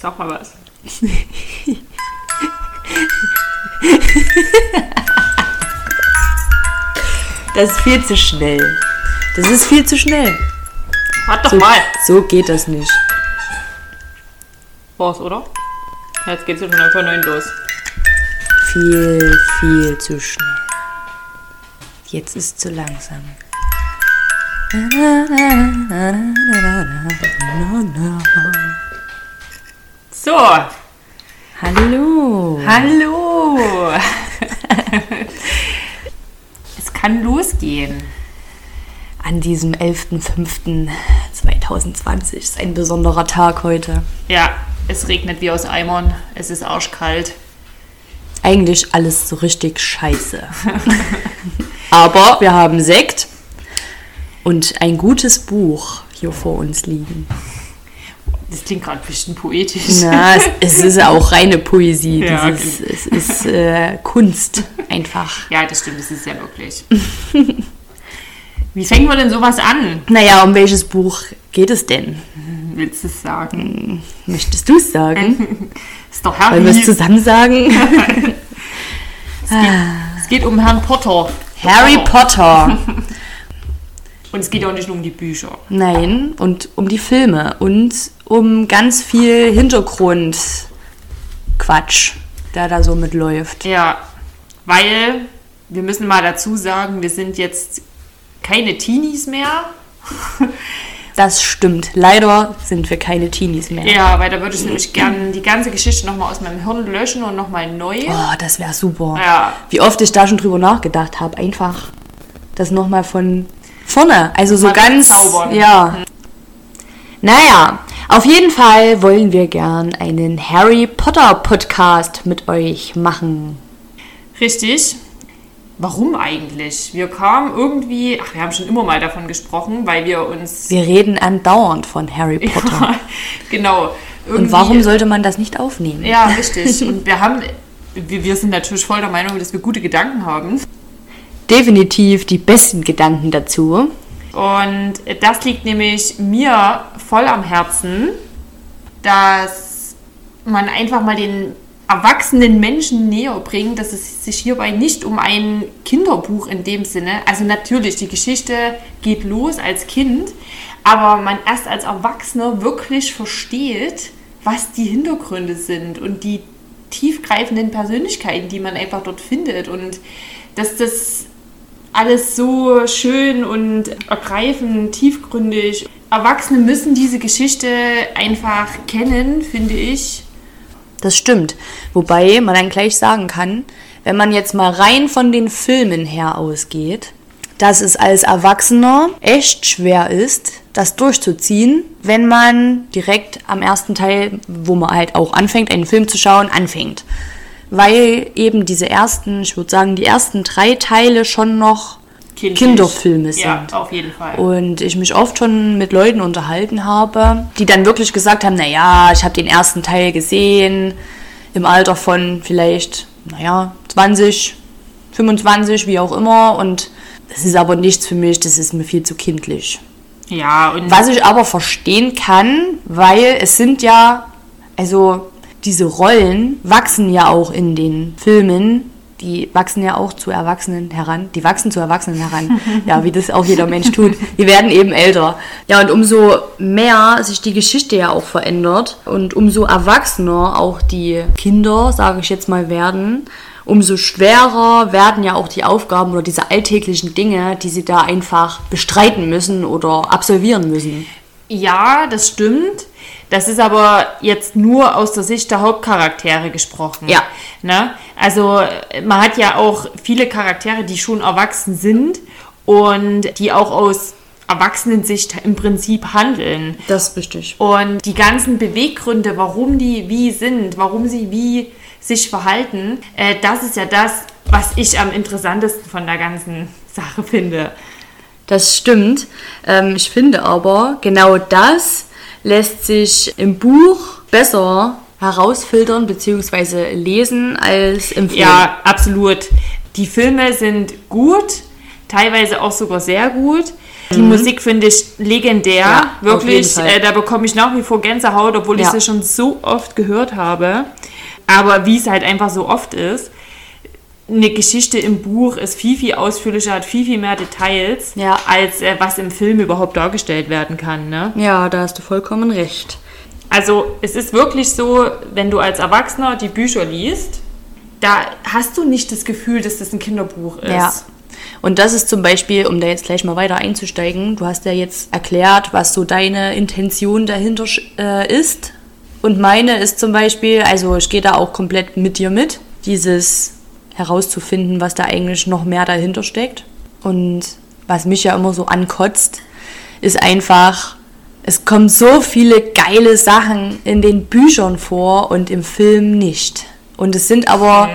Sag mal was. Das ist viel zu schnell. Das ist viel zu schnell. Warte doch So, mal. so geht das nicht. War's, oder? Jetzt geht's schon von neun los. Viel, viel zu schnell. Jetzt ist zu langsam. So, Hallo. hallo. es kann losgehen. An diesem 11.05.2020 ist ein besonderer Tag heute. Ja, es regnet wie aus Eimern. Es ist arschkalt. Eigentlich alles so richtig scheiße. Aber wir haben Sekt und ein gutes Buch hier vor uns liegen. Das klingt gerade ein bisschen poetisch. Na, es, es ist auch reine Poesie. Ja, Das ist, es ist äh, Kunst einfach. Ja, das stimmt, das ist ja wirklich. Wie fängen wir denn sowas an? Naja, um welches Buch geht es denn? Willst du es sagen? Möchtest du es sagen? Ist doch Wollen wir es Harry. zusammen sagen? Es geht um Herrn Potter. Harry Potter. Und es geht auch nicht nur um die Bücher. Nein, und um die Filme und um ganz viel Hintergrundquatsch, der da so mitläuft. Ja, weil wir müssen mal dazu sagen, wir sind jetzt keine Teenies mehr. Das stimmt. Leider sind wir keine Teenies mehr. Ja, weil da würde ich nämlich gerne die ganze Geschichte nochmal aus meinem Hirn löschen und nochmal neu. Oh, das wäre super. Ja. Wie oft ich da schon drüber nachgedacht habe. Einfach das nochmal von vorne. Also so Mal ganz. zaubern. Ja. Naja, auf jeden Fall wollen wir gern einen Harry Potter Podcast mit euch machen. Richtig. Warum eigentlich? Wir kamen irgendwie, ach, wir haben schon immer mal davon gesprochen, weil wir uns. Wir reden andauernd von Harry Potter. genau. Und warum sollte man das nicht aufnehmen? Ja, richtig. Und wir haben. Wir, wir sind natürlich voll der Meinung, dass wir gute Gedanken haben. Definitiv die besten Gedanken dazu. Und das liegt nämlich mir voll am Herzen, dass man einfach mal den erwachsenen Menschen näher bringt, dass es sich hierbei nicht um ein Kinderbuch in dem Sinne, also natürlich, die Geschichte geht los als Kind, aber man erst als Erwachsener wirklich versteht, was die Hintergründe sind und die tiefgreifenden Persönlichkeiten, die man einfach dort findet und dass das alles so schön und ergreifend, tiefgründig. Erwachsene müssen diese Geschichte einfach kennen, finde ich. Das stimmt. Wobei man dann gleich sagen kann, wenn man jetzt mal rein von den Filmen her ausgeht, dass es als Erwachsener echt schwer ist, das durchzuziehen, wenn man direkt am ersten Teil, wo man halt auch anfängt, einen Film zu schauen, anfängt. Weil eben diese ersten, ich würde sagen, die ersten drei Teile schon noch Kindlich. Kinderfilme sind. Ja, auf jeden Fall. Und ich mich oft schon mit Leuten unterhalten habe, die dann wirklich gesagt haben, naja, ich habe den ersten Teil gesehen, im Alter von vielleicht, naja, 20, 25, wie auch immer. Und das ist aber nichts für mich, das ist mir viel zu kindlich. ja, und Was ich aber verstehen kann, weil es sind ja, also diese Rollen wachsen ja auch in den Filmen. Die wachsen ja auch zu Erwachsenen heran. Die wachsen zu Erwachsenen heran. Ja, wie das auch jeder Mensch tut. Die werden eben älter. Ja, und umso mehr sich die Geschichte ja auch verändert und umso erwachsener auch die Kinder, sage ich jetzt mal, werden, umso schwerer werden ja auch die Aufgaben oder diese alltäglichen Dinge, die sie da einfach bestreiten müssen oder absolvieren müssen. ja, das stimmt. Das ist aber jetzt nur aus der Sicht der Hauptcharaktere gesprochen. Ja. Ne? Also man hat ja auch viele Charaktere, die schon erwachsen sind und die auch aus Erwachsenensicht im Prinzip handeln. Das ist richtig. Und die ganzen Beweggründe, warum die wie sind, warum sie wie sich verhalten, äh, das ist ja das, was ich am interessantesten von der ganzen Sache finde. Das stimmt. Ähm, ich finde aber, genau das lässt sich im Buch besser herausfiltern bzw. lesen als im Film. Ja, absolut. Die Filme sind gut, teilweise auch sogar sehr gut. Die Musik finde ich legendär. Ja, Wirklich, äh, da bekomme ich nach wie vor Gänsehaut, obwohl ich Ja. sie schon so oft gehört habe. Aber wie es halt einfach so oft ist, eine Geschichte im Buch ist viel, viel ausführlicher, hat viel, viel mehr Details, Ja. als äh, was im Film überhaupt dargestellt werden kann. Ne? Ja, da hast du vollkommen recht. Also es ist wirklich so, wenn du als Erwachsener die Bücher liest, da hast du nicht das Gefühl, dass das ein Kinderbuch ist. Ja. Und das ist zum Beispiel, um da jetzt gleich mal weiter einzusteigen, du hast ja jetzt erklärt, was so deine Intention dahinter äh, ist. Und meine ist zum Beispiel, also ich gehe da auch komplett mit dir mit, dieses herauszufinden, was da eigentlich noch mehr dahinter steckt. Und was mich ja immer so ankotzt, ist einfach, es kommen so viele geile Sachen in den Büchern vor und im Film nicht. Und es sind aber Mhm.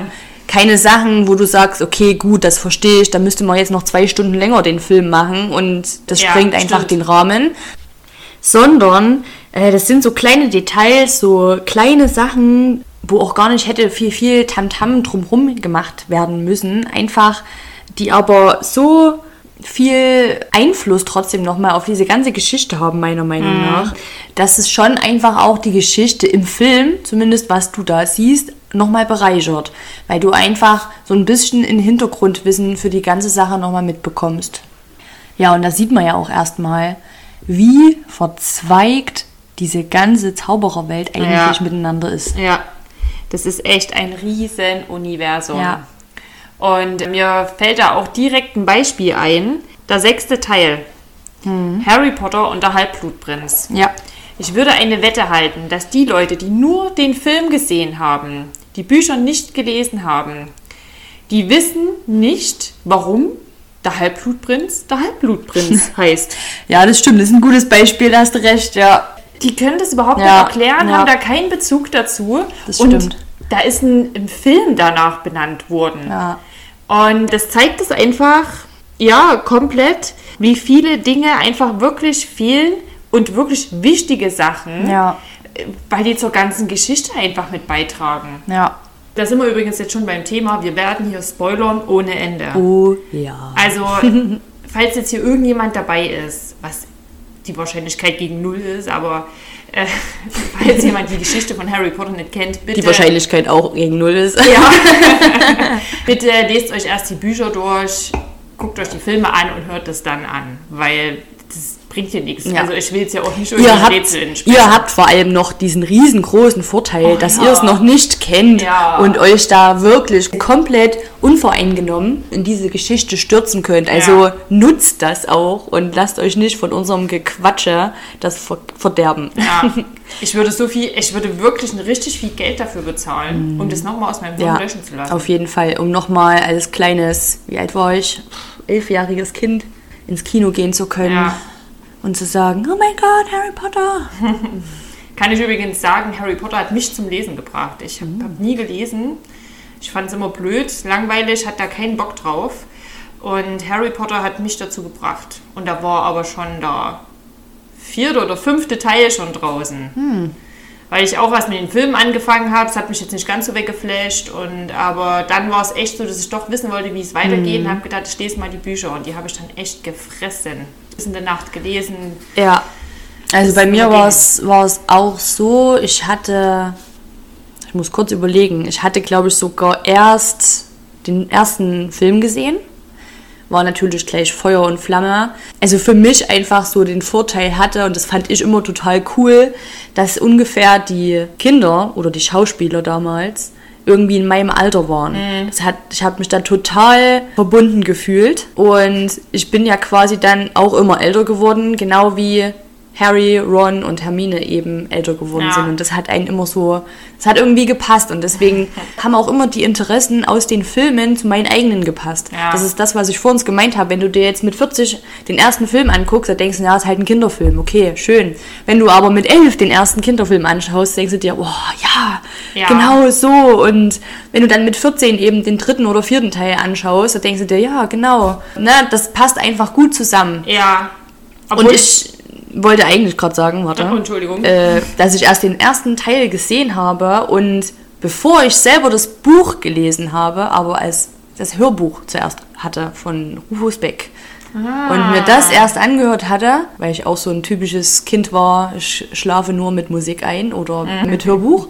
keine Sachen, wo du sagst, okay, gut, das verstehe ich, da müsste man jetzt noch zwei Stunden länger den Film machen und das Ja, sprengt einfach stimmt. den Rahmen. Sondern äh, das sind so kleine Details, so kleine Sachen, wo auch gar nicht hätte viel, viel Tamtam drumherum gemacht werden müssen. Einfach, die aber so viel Einfluss trotzdem nochmal auf diese ganze Geschichte haben, meiner Meinung Mhm. nach, dass es schon einfach auch die Geschichte im Film, zumindest was du da siehst, nochmal bereichert. Weil du einfach so ein bisschen in Hintergrundwissen für die ganze Sache nochmal mitbekommst. Ja, und da sieht man ja auch erstmal, wie verzweigt diese ganze Zaubererwelt eigentlich Ja. miteinander ist. Ja, das ist echt ein riesen Universum. Ja. Und mir fällt da auch direkt ein Beispiel ein. Der sechste Teil. Harry Potter und der Halbblutprinz. Ja. Ich würde eine Wette halten, dass die Leute, die nur den Film gesehen haben, die Bücher nicht gelesen haben, die wissen nicht, warum der Halbblutprinz der Halbblutprinz heißt. Ja, das stimmt, das ist ein gutes Beispiel, da hast du recht, ja. Die können das überhaupt Ja, nicht erklären, ja. haben da keinen Bezug dazu. Das und stimmt. da ist ein, Film danach benannt worden. Ja. Und das zeigt es einfach, ja, komplett, wie viele Dinge einfach wirklich fehlen und wirklich wichtige Sachen, Ja. weil die zur ganzen Geschichte einfach mit beitragen. Ja. Da sind wir übrigens jetzt schon beim Thema, wir werden hier spoilern ohne Ende. Oh ja. Also, falls jetzt hier irgendjemand dabei ist, was die Wahrscheinlichkeit gegen null ist, aber äh, falls jemand die Geschichte von Harry Potter nicht kennt, bitte. Die Wahrscheinlichkeit auch gegen null ist. Ja. bitte lest euch erst die Bücher durch, guckt euch die Filme an und hört das dann an, weil bringt hier nichts. Ja. Also ich will jetzt ja auch nicht Ihr irgendein habt, Rätsel entsprechen. ihr habt vor allem noch diesen riesengroßen Vorteil, Oh, dass ja. ihr es noch nicht kennt Ja. und euch da wirklich komplett unvoreingenommen in diese Geschichte stürzen könnt. Also nutzt das auch und lasst euch nicht von unserem Gequatsche das ver verderben. Ich würde so viel, ich würde wirklich richtig viel Geld dafür bezahlen, um das nochmal aus meinem Hirn löschen zu lassen. auf jeden Fall, um nochmal als kleines, wie alt war ich, elfjähriges Kind ins Kino gehen zu können Ja. Und zu sagen, oh mein Gott, Harry Potter. Kann ich übrigens sagen, Harry Potter hat mich zum Lesen gebracht. Ich habe hab nie gelesen. Ich fand es immer blöd, langweilig, hatte da keinen Bock drauf. Und Harry Potter hat mich dazu gebracht. Und da war aber schon der vierte oder fünfte Teil schon draußen. Weil ich auch was mit den Filmen angefangen habe. Es hat mich jetzt nicht ganz so weggeflasht. Und, aber dann war es echt so, dass ich doch wissen wollte, wie es weitergeht. Und habe gedacht, ich lese mal die Bücher. Und die habe ich dann echt gefressen. In der Nacht gelesen. Ja. Also bei mir immer war es, war es auch so, ich hatte, ich muss kurz überlegen, ich hatte glaube ich sogar erst den ersten Film gesehen. War natürlich gleich Feuer und Flamme. Also für mich einfach so den Vorteil hatte, und das fand ich immer total cool, dass ungefähr die Kinder oder die Schauspieler damals irgendwie in meinem Alter waren. Das hat, ich habe mich da total verbunden gefühlt. Und ich bin ja quasi dann auch immer älter geworden, genau wie Harry, Ron und Hermine eben älter geworden Ja. sind. Und das hat einen immer so, das hat irgendwie gepasst. Und deswegen haben auch immer die Interessen aus den Filmen zu meinen eigenen gepasst. Ja. Das ist das, was ich vor uns gemeint habe. Wenn du dir jetzt mit 40 den ersten Film anguckst, dann denkst du, ja, ist halt ein Kinderfilm. Okay, schön. Wenn du aber mit 11 den ersten Kinderfilm anschaust, denkst du dir, oh ja, Ja. genau so. Und wenn du dann mit 14 eben den dritten oder vierten Teil anschaust, dann denkst du dir, ja, genau. Ne, das passt einfach gut zusammen. Ja. Und Obwohl ich wollte eigentlich gerade sagen, warte, Oh, Entschuldigung. äh, dass ich erst den ersten Teil gesehen habe und bevor ich selber das Buch gelesen habe, aber als das Hörbuch zuerst hatte von Rufus Beck, Und mir das erst angehört hatte, weil ich auch so ein typisches Kind war, ich schlafe nur mit Musik ein oder mit Hörbuch.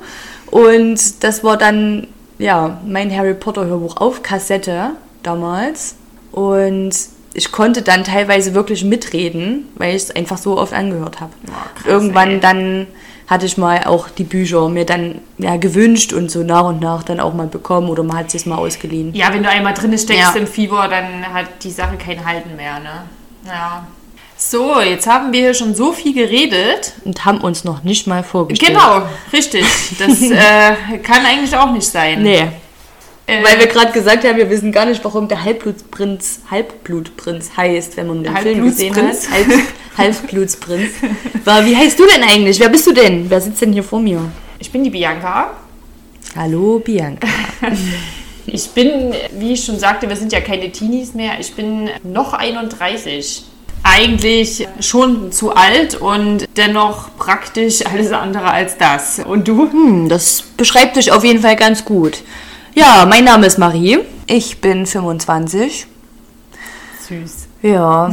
Und das war dann, ja, mein Harry Potter Hörbuch auf Kassette damals. Und ich konnte dann teilweise wirklich mitreden, weil ich es einfach so oft angehört habe. krass, Irgendwann ey. dann hatte ich mal auch die Bücher mir dann ja, gewünscht und so nach und nach dann auch mal bekommen oder man hat sich mal ausgeliehen. Ja, wenn du einmal drin steckst Ja. im Fieber, dann hat die Sache kein Halten mehr, ne? Ja. So, jetzt haben wir hier schon so viel geredet. Und haben uns noch nicht mal vorgestellt. Genau, richtig. Das äh, kann eigentlich auch nicht sein. Nee. Äh, Weil wir gerade gesagt haben, wir wissen gar nicht, warum der Halbblutprinz Halbblutprinz heißt, wenn man den Film gesehen hat. Halb, Halbblutsprinz. War, wie heißt du denn eigentlich? Wer bist du denn? Wer sitzt denn hier vor mir? ich bin die Bianca. Hallo Bianca. Ich bin, wie ich schon sagte, wir sind ja keine Teenies mehr. Ich bin noch 31. Eigentlich schon zu alt und dennoch praktisch alles andere als das. Und du? Hm, das beschreibt dich auf jeden Fall ganz gut. Ja, mein Name ist Marie. Ich bin 25. Süß. Ja.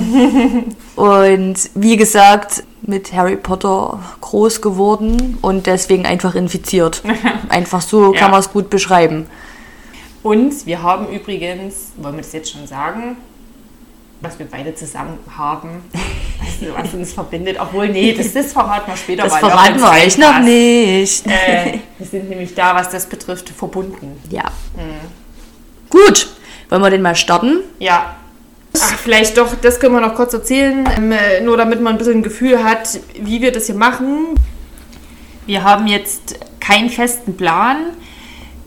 und wie gesagt, mit Harry Potter groß geworden und deswegen einfach infiziert. Einfach so Ja. kann man es gut beschreiben. Und wir haben übrigens, wollen wir das jetzt schon sagen, was wir beide zusammen haben, was uns verbindet. Obwohl, nee, das, das verraten wir später Das mal. verraten wenn's wir euch noch nicht. Äh, wir sind nämlich da, was das betrifft, verbunden. Ja. Gut, wollen wir den mal starten? Ja. Ach, vielleicht doch, das können wir noch kurz erzählen, ähm, äh, nur damit man ein bisschen ein Gefühl hat, wie wir das hier machen. Wir haben jetzt keinen festen Plan.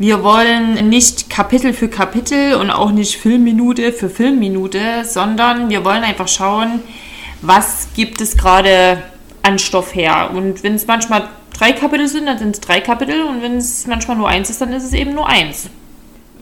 Wir wollen nicht Kapitel für Kapitel und auch nicht Filmminute für Filmminute, sondern wir wollen einfach schauen, was gibt es gerade an Stoff her. Und wenn es manchmal drei Kapitel sind, dann sind es drei Kapitel und wenn es manchmal nur eins ist, dann ist es eben nur eins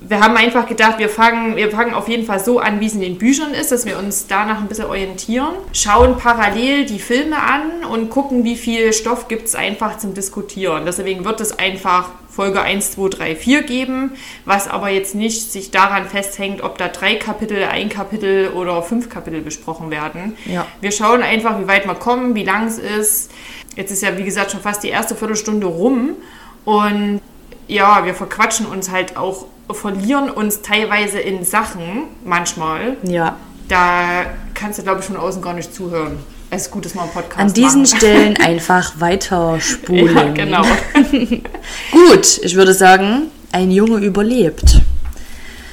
wir haben einfach gedacht, wir fangen, wir fangen auf jeden Fall so an, wie es in den Büchern ist, dass wir uns danach ein bisschen orientieren, schauen parallel die Filme an und gucken, wie viel Stoff gibt es einfach zum Diskutieren. Deswegen wird es einfach Folge 1, 2, 3, 4 geben, was aber jetzt nicht sich daran festhängt, ob da drei Kapitel, ein Kapitel oder fünf Kapitel besprochen werden. Ja. Wir schauen einfach, wie weit wir kommen, wie lang es ist. Jetzt ist ja, wie gesagt, schon fast die erste Viertelstunde rum und ja, wir verquatschen uns halt auch, verlieren uns teilweise in Sachen manchmal. Ja. Da kannst du, glaube ich, von außen gar nicht zuhören. Es ist gut, dass wir einen Podcast An diesen machen. Stellen einfach weiter spulen. Ja, genau. Gut, ich würde sagen, ein Junge überlebt.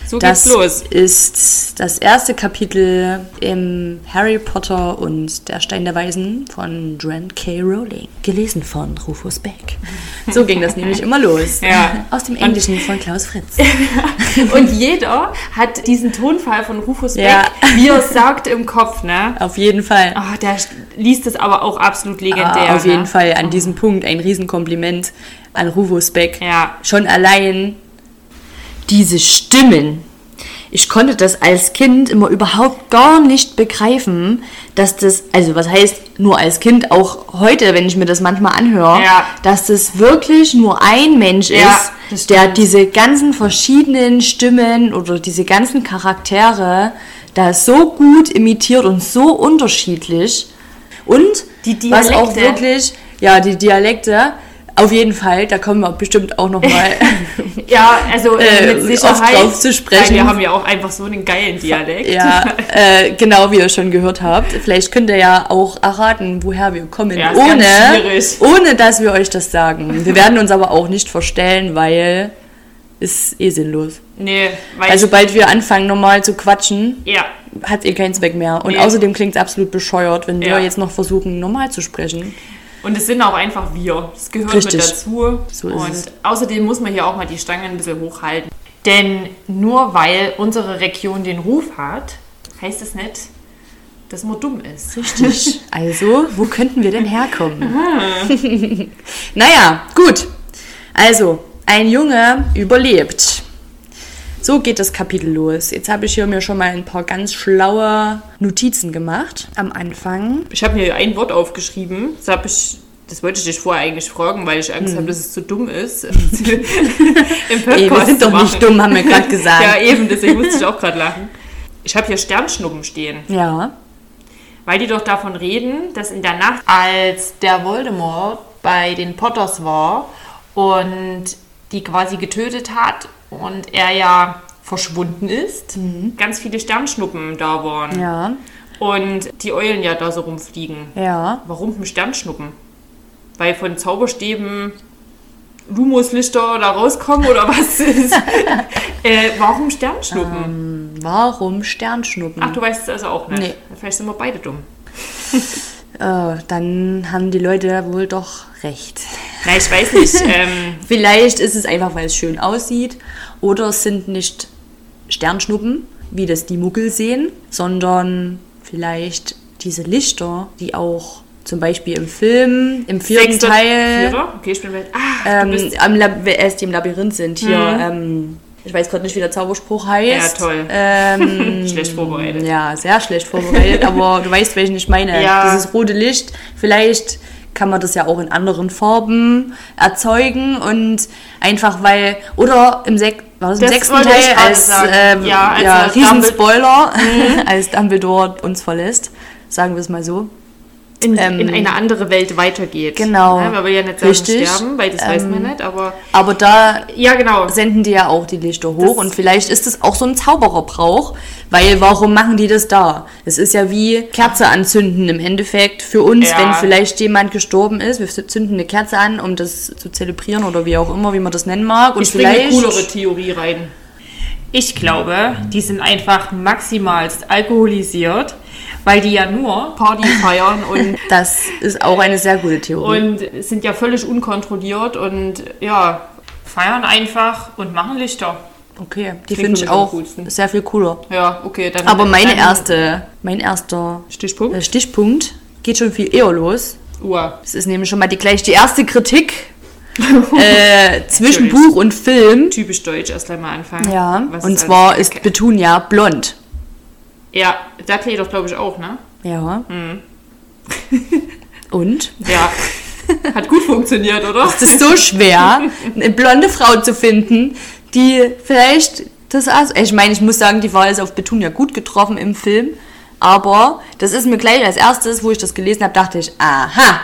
So Das geht's los. ist das erste Kapitel im Harry Potter und der Stein der Weisen von Joanne K. Rowling. Gelesen von Rufus Beck. So ging das nämlich immer los. Ja. Aus dem Englischen von Klaus Fritz. Und jeder hat diesen Tonfall von Rufus Beck, Ja. wie er sagt, im Kopf, ne? Auf jeden Fall. Ah, der liest es aber auch absolut legendär. Ah, auf jeden ne? Fall an diesem Punkt ein Riesenkompliment an Rufus Beck. Ja. Schon allein diese Stimmen. Ich konnte das als Kind immer überhaupt gar nicht begreifen, dass das, also was heißt nur als Kind, auch heute, wenn ich mir das manchmal anhöre, Ja. dass das wirklich nur ein Mensch Ja, ist, der diese ganzen verschiedenen Stimmen oder diese ganzen Charaktere da so gut imitiert und so unterschiedlich. Und Die was auch Dialekte. wirklich, ja, die Dialekte, auf jeden Fall, da kommen wir bestimmt auch nochmal. Ja, also Äh, mit oft Sicherheit. drauf zu sprechen. Weil wir haben ja auch einfach so einen geilen Dialekt. ja, äh, genau wie ihr schon gehört habt. Vielleicht könnt ihr ja auch erraten, woher wir kommen, Ja, ohne, ohne dass wir euch das sagen. Wir werden uns aber auch nicht verstellen, weil ist eh sinnlos. Nee, weil Also sobald wir anfangen normal zu quatschen, ja, hat ihr keinen Zweck mehr. Und Nee. außerdem klingt es absolut bescheuert, wenn wir Ja. jetzt noch versuchen, normal zu sprechen. Und es sind auch einfach wir. Das gehört Richtig. mit dazu. So und es. außerdem muss man hier auch mal die Stange ein bisschen hochhalten. Denn nur weil unsere Region den Ruf hat, heißt es nicht, dass man dumm ist. Richtig. Also, wo könnten wir denn herkommen? naja, gut. Also, ein Junge überlebt. So geht das Kapitel los. Jetzt habe ich hier mir schon mal ein paar ganz schlaue Notizen gemacht am Anfang. Ich habe mir ein Wort aufgeschrieben. Das, hab ich, das wollte ich dich vorher eigentlich fragen, weil ich Angst habe, dass es zu dumm ist. Im Podcast Ey, wir sind doch nicht dumm, haben wir gerade gesagt. Ja, eben, deswegen musste ich auch gerade lachen. Ich habe hier Sternschnuppen stehen, Ja. weil die doch davon reden, dass in der Nacht, als der Voldemort bei den Potters war und die quasi getötet hat und er ja verschwunden ist, ganz viele Sternschnuppen da waren. Ja. Und die Eulen ja da so rumfliegen. Ja. Warum ein Sternschnuppen? Weil von Zauberstäben Lumoslichter da rauskommen oder was ist? äh, warum Sternschnuppen? Warum Sternschnuppen? Ach, du weißt es also auch nicht. Nee. Vielleicht sind wir beide dumm. Äh, dann haben die Leute wohl doch recht. Na, ich weiß nicht. ähm, Vielleicht ist es einfach, weil es schön aussieht. Oder es sind nicht Sternschnuppen, wie das die Muggel sehen, sondern vielleicht diese Lichter, die auch zum Beispiel im Film, im vierten sechster- Teil? Okay, ich bin. Ah, ähm, am Lab erst die im Labyrinth sind. Hier, ähm, ich weiß gerade nicht, wie der Zauberspruch heißt. Ja, toll. Ähm, Schlecht vorbereitet. ja, sehr schlecht vorbereitet, aber du weißt, welchen ich meine. Ja. Dieses rote Licht, vielleicht kann man das ja auch in anderen Farben erzeugen und einfach weil, oder im, Sek war das im Das sechsten Teil als, ähm, Ja, als ja, er Riesenspoiler, als Dumbledore uns verlässt, sagen wir es mal so. In, ähm, in eine andere Welt weitergeht. Genau. Ja, man will ja nicht sagen Richtig. sterben, weil das weiß man Ähm, nicht, aber. Aber da Ja, genau. senden die ja auch die Lichter hoch Das- und vielleicht ist es auch so ein Zaubererbrauch, weil warum machen die das da? Es ist ja wie Kerze anzünden im Endeffekt für uns, Ja. wenn vielleicht jemand gestorben ist. Wir zünden eine Kerze an, um das zu zelebrieren oder wie auch immer, wie man das nennen mag. Und Ich bringe eine vielleicht coolere Theorie rein. Ich glaube, die sind einfach maximalst alkoholisiert, weil die ja nur Party feiern und, das ist auch eine sehr gute Theorie. und sind ja völlig unkontrolliert und ja, feiern einfach und machen Lichter. okay, die finde ich auch sehr viel cooler. Ja, okay, dann. Aber meine dann erste, mein erster Stichpunkt. äh, Stichpunkt geht schon viel eher los. Uhr. Das ist nämlich schon mal die, gleich die erste Kritik äh, zwischen. Buch und Film. Typisch deutsch, erst einmal anfangen. Ja, Was und alles- zwar ist Petunia blond. Ja, da klärt doch, glaube ich, auch, ne? Ja. Mhm. Und? Ja. Hat gut funktioniert, oder? Es ist so schwer, eine blonde Frau zu finden, die vielleicht das also, ich meine, ich muss sagen, die Wahl ist auf Petunia gut getroffen im Film, aber das ist mir gleich als erstes, wo ich das gelesen habe, dachte ich, aha,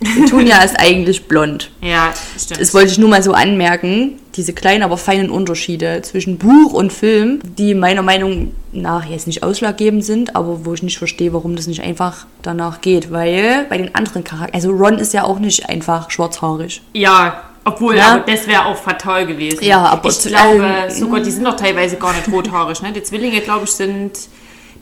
Petunia ist eigentlich blond. Ja, stimmt. Das wollte ich nur mal so anmerken, diese kleinen, aber feinen Unterschiede zwischen Buch und Film, die meiner Meinung nach jetzt nicht ausschlaggebend sind, aber wo ich nicht verstehe, warum das nicht einfach danach geht, weil bei den anderen Charakteren, also Ron ist ja auch nicht einfach schwarzhaarig. Ja, obwohl, Ja. aber das wäre auch fatal gewesen. Ja, aber ich glaube, ähm, sogar die sind doch teilweise gar nicht rothaarig. Ne? Die Zwillinge, glaube ich, sind.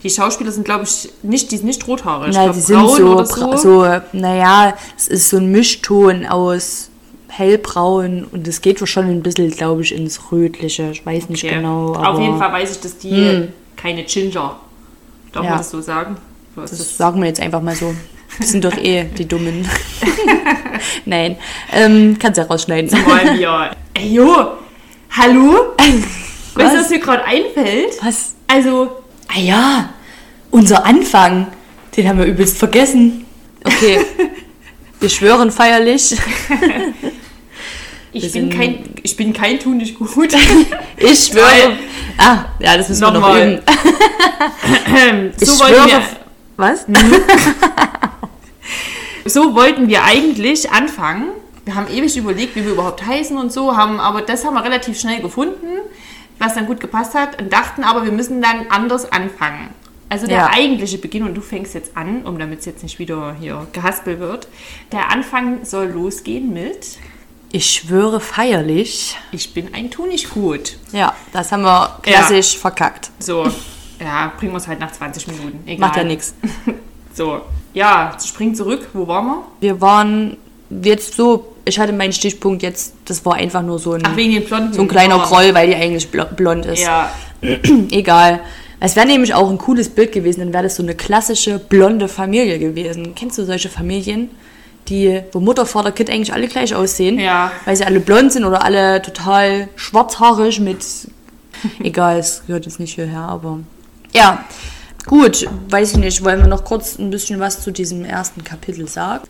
Die Schauspieler sind, glaube ich, nicht, die sind nicht rothaarig. Glaub, die sind so, oder bra- so, naja, es ist so ein Mischton aus hellbraun und es geht schon ein bisschen, glaube ich, ins Rötliche. Ich weiß nicht Okay. genau. Auf jeden Fall weiß ich, dass die keine Ginger. Darf Ja. man das so sagen? Das das- sagen wir jetzt einfach mal so. Das sind doch eh die Dummen. Nein, ähm, kannst ja rausschneiden. Mal wir. Ey, jo, hallo? Weißt du, Was? was mir gerade einfällt? Was? Also, Ah ja, unser Anfang, den haben wir übelst vergessen. Okay, wir schwören feierlich. Ich bin sind- kein, ich bin kein Tu nicht gut. Ich schwöre. Weil- Ah, ja, das müssen wir noch Nochmal. üben. Ich so, wollten schwöre. wir, Was? so wollten wir eigentlich anfangen. Wir haben ewig überlegt, wie wir überhaupt heißen und so, haben, aber das haben wir relativ schnell gefunden, was dann gut gepasst hat und dachten aber, wir müssen dann anders anfangen. Also der Ja. eigentliche Beginn, und du fängst jetzt an, um damit es jetzt nicht wieder hier gehaspelt wird, der Anfang soll losgehen mit Ich schwöre feierlich. Ich bin ein Tunichgut. Ja, das haben wir klassisch verkackt. So, ja, bringen wir es halt nach 20 Minuten. Egal. Macht ja nichts. So, ja, spring zurück. Wo waren wir? Wir waren jetzt so, ich hatte meinen Stichpunkt jetzt, das war einfach nur so ein, Ach, so ein kleiner Haaren. Groll, weil die eigentlich blo- blond ist. Ja, Egal. Es wäre nämlich auch ein cooles Bild gewesen, dann wäre das so eine klassische blonde Familie gewesen. Kennst du solche Familien, die, wo Mutter, Vater, Kind eigentlich alle gleich aussehen? Ja. Weil sie alle blond sind oder alle total schwarzhaarig mit. Egal, es gehört jetzt nicht hierher, aber. Ja, gut, weiß ich nicht. Wollen wir noch kurz ein bisschen was zu diesem ersten Kapitel sagen?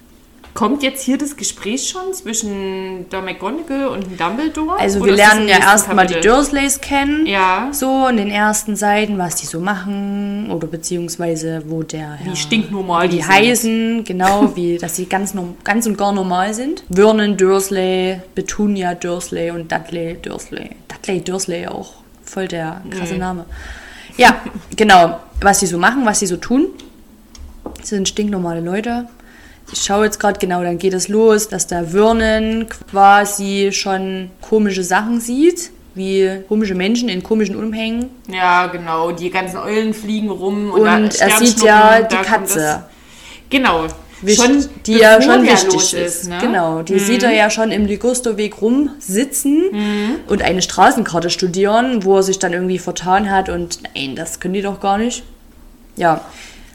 Kommt jetzt hier das Gespräch schon zwischen der McGonagall und Dumbledore? Also wir lernen ja erstmal die? Dursleys kennen. Ja. So in den ersten Seiten, was die so machen oder beziehungsweise wo der Wie Herr- stinknormal die die sind. heißen, genau, wie dass sie ganz, ganz und gar normal sind. Vernon Dursley, Petunia Dursley und Dudley Dursley. Dudley Dursley auch voll der krasse Name. Ja, genau, was sie so machen, was sie so tun. Sie sind stinknormale Leute. Ich schaue jetzt gerade genau, dann geht es los, dass der Vernon quasi schon komische Sachen sieht, wie komische Menschen in komischen Umhängen. Ja, genau. Die ganzen Eulen fliegen rum. Und, Und er sieht ja die Katze. Genau. Wicht- schon die ja schon wichtig los ist. ne? Genau, die sieht er ja schon im Ligusterweg rumsitzen und eine Straßenkarte studieren, wo er sich dann irgendwie vertan hat und nein, das können die doch gar nicht. Ja,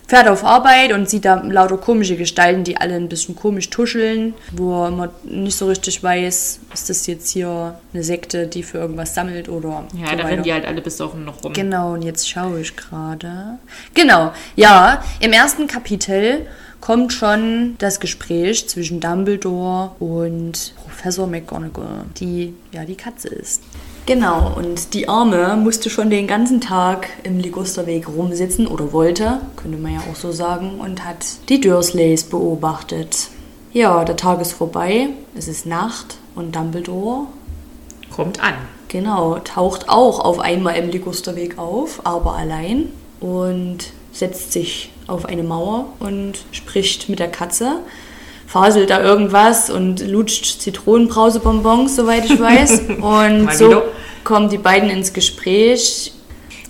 fährt auf Arbeit und sieht da lauter komische Gestalten, die alle ein bisschen komisch tuscheln, wo man nicht so richtig weiß, ist das jetzt hier eine Sekte, die für irgendwas sammelt oder Ja, so da rennen die halt alle besoffen noch rum. Genau, und jetzt schaue ich gerade. Genau, ja, im ersten Kapitel kommt schon das Gespräch zwischen Dumbledore und Professor McGonagall, die ja die Katze ist. Genau, und die Arme musste schon den ganzen Tag im Ligusterweg rumsitzen oder wollte, könnte man ja auch so sagen, und hat die Dursleys beobachtet. Ja, der Tag ist vorbei, es ist Nacht und Dumbledore Kommt an. Genau, taucht auch auf einmal im Ligusterweg auf, aber allein und setzt sich auf eine Mauer und spricht mit der Katze. Faselt da irgendwas und lutscht Zitronenbrausebonbons, soweit ich weiß. Und so kommen die beiden ins Gespräch.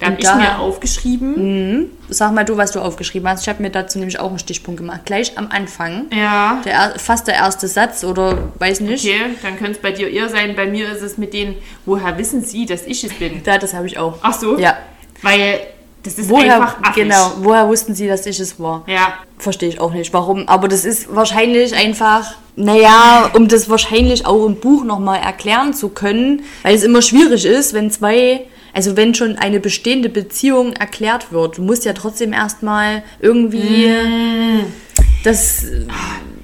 Da habe ich mir aufgeschrieben. Mhm. Sag mal du, was du aufgeschrieben hast. Ich habe mir dazu nämlich auch einen Stichpunkt gemacht. Gleich am Anfang. Ja. Der, er- fast der erste Satz oder weiß nicht. Okay, dann könnte es bei dir eher sein. Bei mir ist es mit denen, woher wissen sie, dass ich es bin? Da, das habe ich auch. Ach so? Ja. Weil das ist Woher, einfach affig. genau, woher wussten sie, dass ich es war? Ja. Verstehe ich auch nicht, warum. Aber das ist wahrscheinlich einfach, naja, um das wahrscheinlich auch im Buch nochmal erklären zu können, weil es immer schwierig ist, wenn zwei, also wenn schon eine bestehende Beziehung erklärt wird. Du musst ja trotzdem erstmal irgendwie das äh,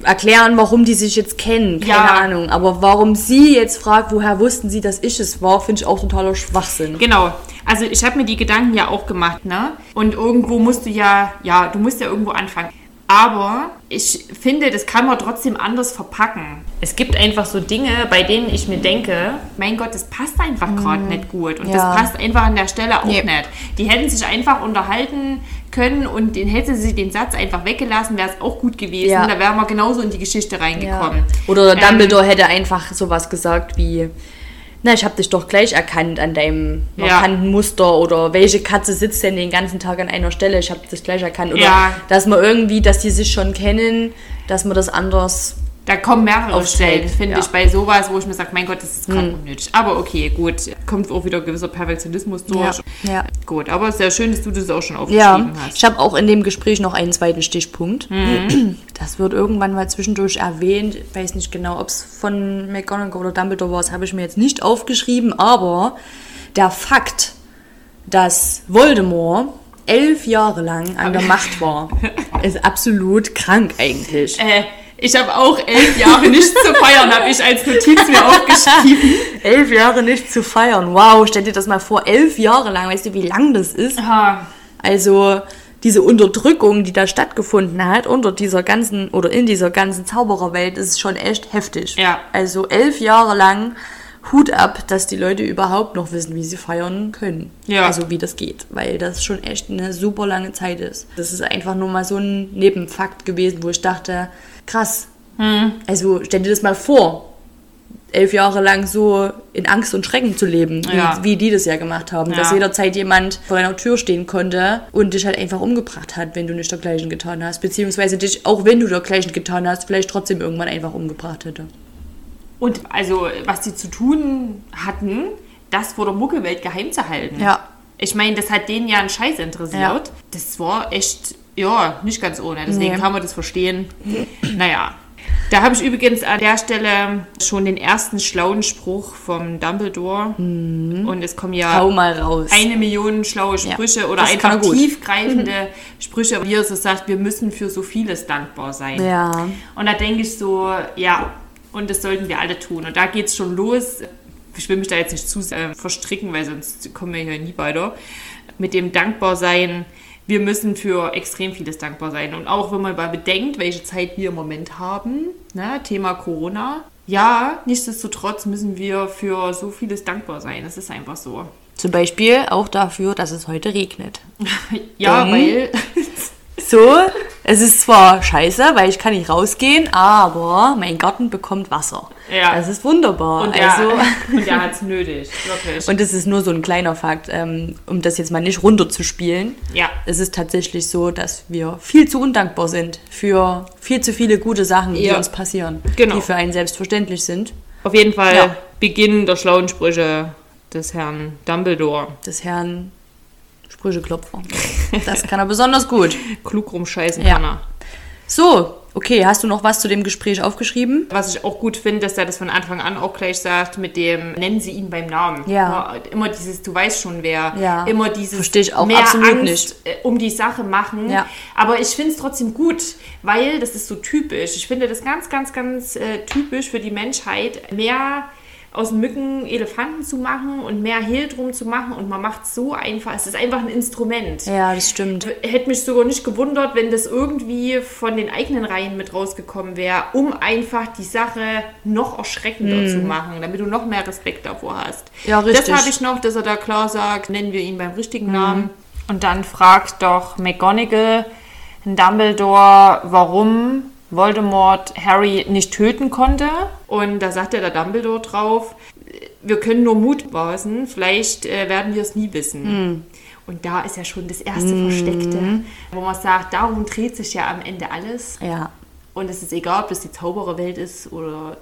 erklären, warum die sich jetzt kennen. Keine Ja. Ahnung. Aber warum sie jetzt fragt, woher wussten sie, dass ich es war, finde ich auch totaler Schwachsinn. Genau. Also ich habe mir die Gedanken ja auch gemacht, ne? Und irgendwo musst du ja, ja, du musst ja irgendwo anfangen. Aber ich finde, das kann man trotzdem anders verpacken. Es gibt einfach so Dinge, bei denen ich mir denke, mein Gott, das passt einfach gerade nicht gut. Und Mhm. Ja. das passt einfach an der Stelle auch Nee. nicht. Die hätten sich einfach unterhalten können und den hätte sie den Satz einfach weggelassen, wäre es auch gut gewesen. Ja. Da wären wir genauso in die Geschichte reingekommen. Oder Ähm, Dumbledore hätte einfach sowas gesagt wie, na, ich habe dich doch gleich erkannt an deinem Ja. markanten Muster oder welche Katze sitzt denn den ganzen Tag an einer Stelle, ich habe dich gleich erkannt. Oder Ja. dass man irgendwie, dass die sich schon kennen, dass man das anders... Da kommen mehrere Aufteilt, Stellen, finde ja. ich, bei sowas, wo ich mir sage, mein Gott, das ist gerade unnötig. Aber okay, gut. Kommt auch wieder gewisser Perfektionismus durch. ja. Gut, aber sehr schön, dass du das auch schon Ja, aufgeschrieben hast. ich habe auch in dem Gespräch noch einen zweiten Stichpunkt. Das wird irgendwann mal zwischendurch erwähnt. Ich weiß nicht genau, ob es von McGonagall oder Dumbledore war, das habe ich mir jetzt nicht aufgeschrieben. Aber der Fakt, dass Voldemort elf Jahre lang an der Macht war, ist absolut krank eigentlich. Äh, ich habe auch elf Jahre nichts zu feiern, habe ich als Notiz mir aufgeschrieben. Elf Jahre nicht zu feiern. Wow, stell dir das mal vor, elf Jahre lang. Weißt du, wie lang das ist? Aha. Also diese Unterdrückung, die da stattgefunden hat, unter dieser ganzen oder in dieser ganzen Zaubererwelt, ist schon echt heftig. Ja. Also elf Jahre lang Hut ab, dass die Leute überhaupt noch wissen, wie sie feiern können. Ja. Also wie das geht, weil das schon echt eine super lange Zeit ist. Das ist einfach nur mal so ein Nebenfakt gewesen, wo ich dachte, krass. Hm. Also stell dir das mal vor, elf Jahre lang so in Angst und Schrecken zu leben, wie, Ja. wie die das ja gemacht haben. Dass Ja. jederzeit jemand vor deiner Tür stehen konnte und dich halt einfach umgebracht hat, wenn du nicht dergleichen getan hast. Beziehungsweise dich, auch wenn du dergleichen getan hast, vielleicht trotzdem irgendwann einfach umgebracht hätte. Und also, was sie zu tun hatten, das vor der Muggelwelt geheim zu halten. Ja. Ich meine, das hat denen ja einen Scheiß interessiert. Ja. Das war echt, ja, nicht ganz ohne. Deswegen Nee. kann man das verstehen. Naja. Da habe ich übrigens an der Stelle schon den ersten schlauen Spruch vom Dumbledore. Und es kommen ja Hau mal raus. eine Million schlaue Sprüche oder das kann einfach tiefgreifende Sprüche, wie er so sagt, wir müssen für so vieles dankbar sein. Ja. Und da denke ich so, ja, und das sollten wir alle tun. Und da geht es schon los. Ich will mich da jetzt nicht zu sehr verstricken, weil sonst kommen wir hier nie weiter. Mit dem Dankbarsein. Wir müssen für extrem vieles dankbar sein. Und auch wenn man mal bedenkt, welche Zeit wir im Moment haben, ne, Thema Corona. Ja, nichtsdestotrotz müssen wir für so vieles dankbar sein. Das ist einfach so. Zum Beispiel auch dafür, dass es heute regnet. Ja, Denn- weil So, es ist zwar scheiße, weil ich kann nicht rausgehen, aber mein Garten bekommt Wasser. Ja. Das ist wunderbar. und er, also, und er hat es nötig, wirklich. und das ist nur so ein kleiner Fakt, ähm, um das jetzt mal nicht runterzuspielen. ja, Es ist tatsächlich so, dass wir viel zu undankbar sind für viel zu viele gute Sachen, die Ja. uns passieren, Genau. die für einen selbstverständlich sind. auf jeden Fall Ja. Beginn der schlauen Sprüche des Herrn Dumbledore. Des Herrn Sprücheklopfer. Das kann er besonders gut. Klug rumscheißen Ja. kann er. So, okay, hast du noch was zu dem Gespräch aufgeschrieben? Was ich auch gut finde, dass er das von Anfang an auch gleich sagt, mit dem nennen Sie ihn beim Namen. Ja. Immer, dieses, du weißt schon wer. Ja. Immer dieses Verstehe ich auch mehr absolut Angst nicht. äh, um die Sache machen. Ja. Aber ich finde es trotzdem gut, weil das ist so typisch. Ich finde das ganz, ganz, ganz äh, typisch für die Menschheit, mehr aus Mücken Elefanten zu machen und mehr Hehl drum zu machen und man macht es so einfach. Es ist einfach ein Instrument. Ja, das stimmt. Hätte mich sogar nicht gewundert, wenn das irgendwie von den eigenen Reihen mit rausgekommen wäre, um einfach die Sache noch erschreckender zu machen, damit du noch mehr Respekt davor hast. Mhm. Ja, richtig. Das habe ich noch, dass er da klar sagt, nennen wir ihn beim richtigen Namen. Und dann fragt doch McGonagall Dumbledore, warum Voldemort Harry nicht töten konnte. Und da sagt der Dumbledore drauf, wir können nur mutmaßen, vielleicht äh, werden wir es nie wissen. Hm. Und da ist ja schon das erste Versteckte, wo man sagt, darum dreht sich ja am Ende alles. Ja, Und es ist egal, ob das die Zaubererwelt ist oder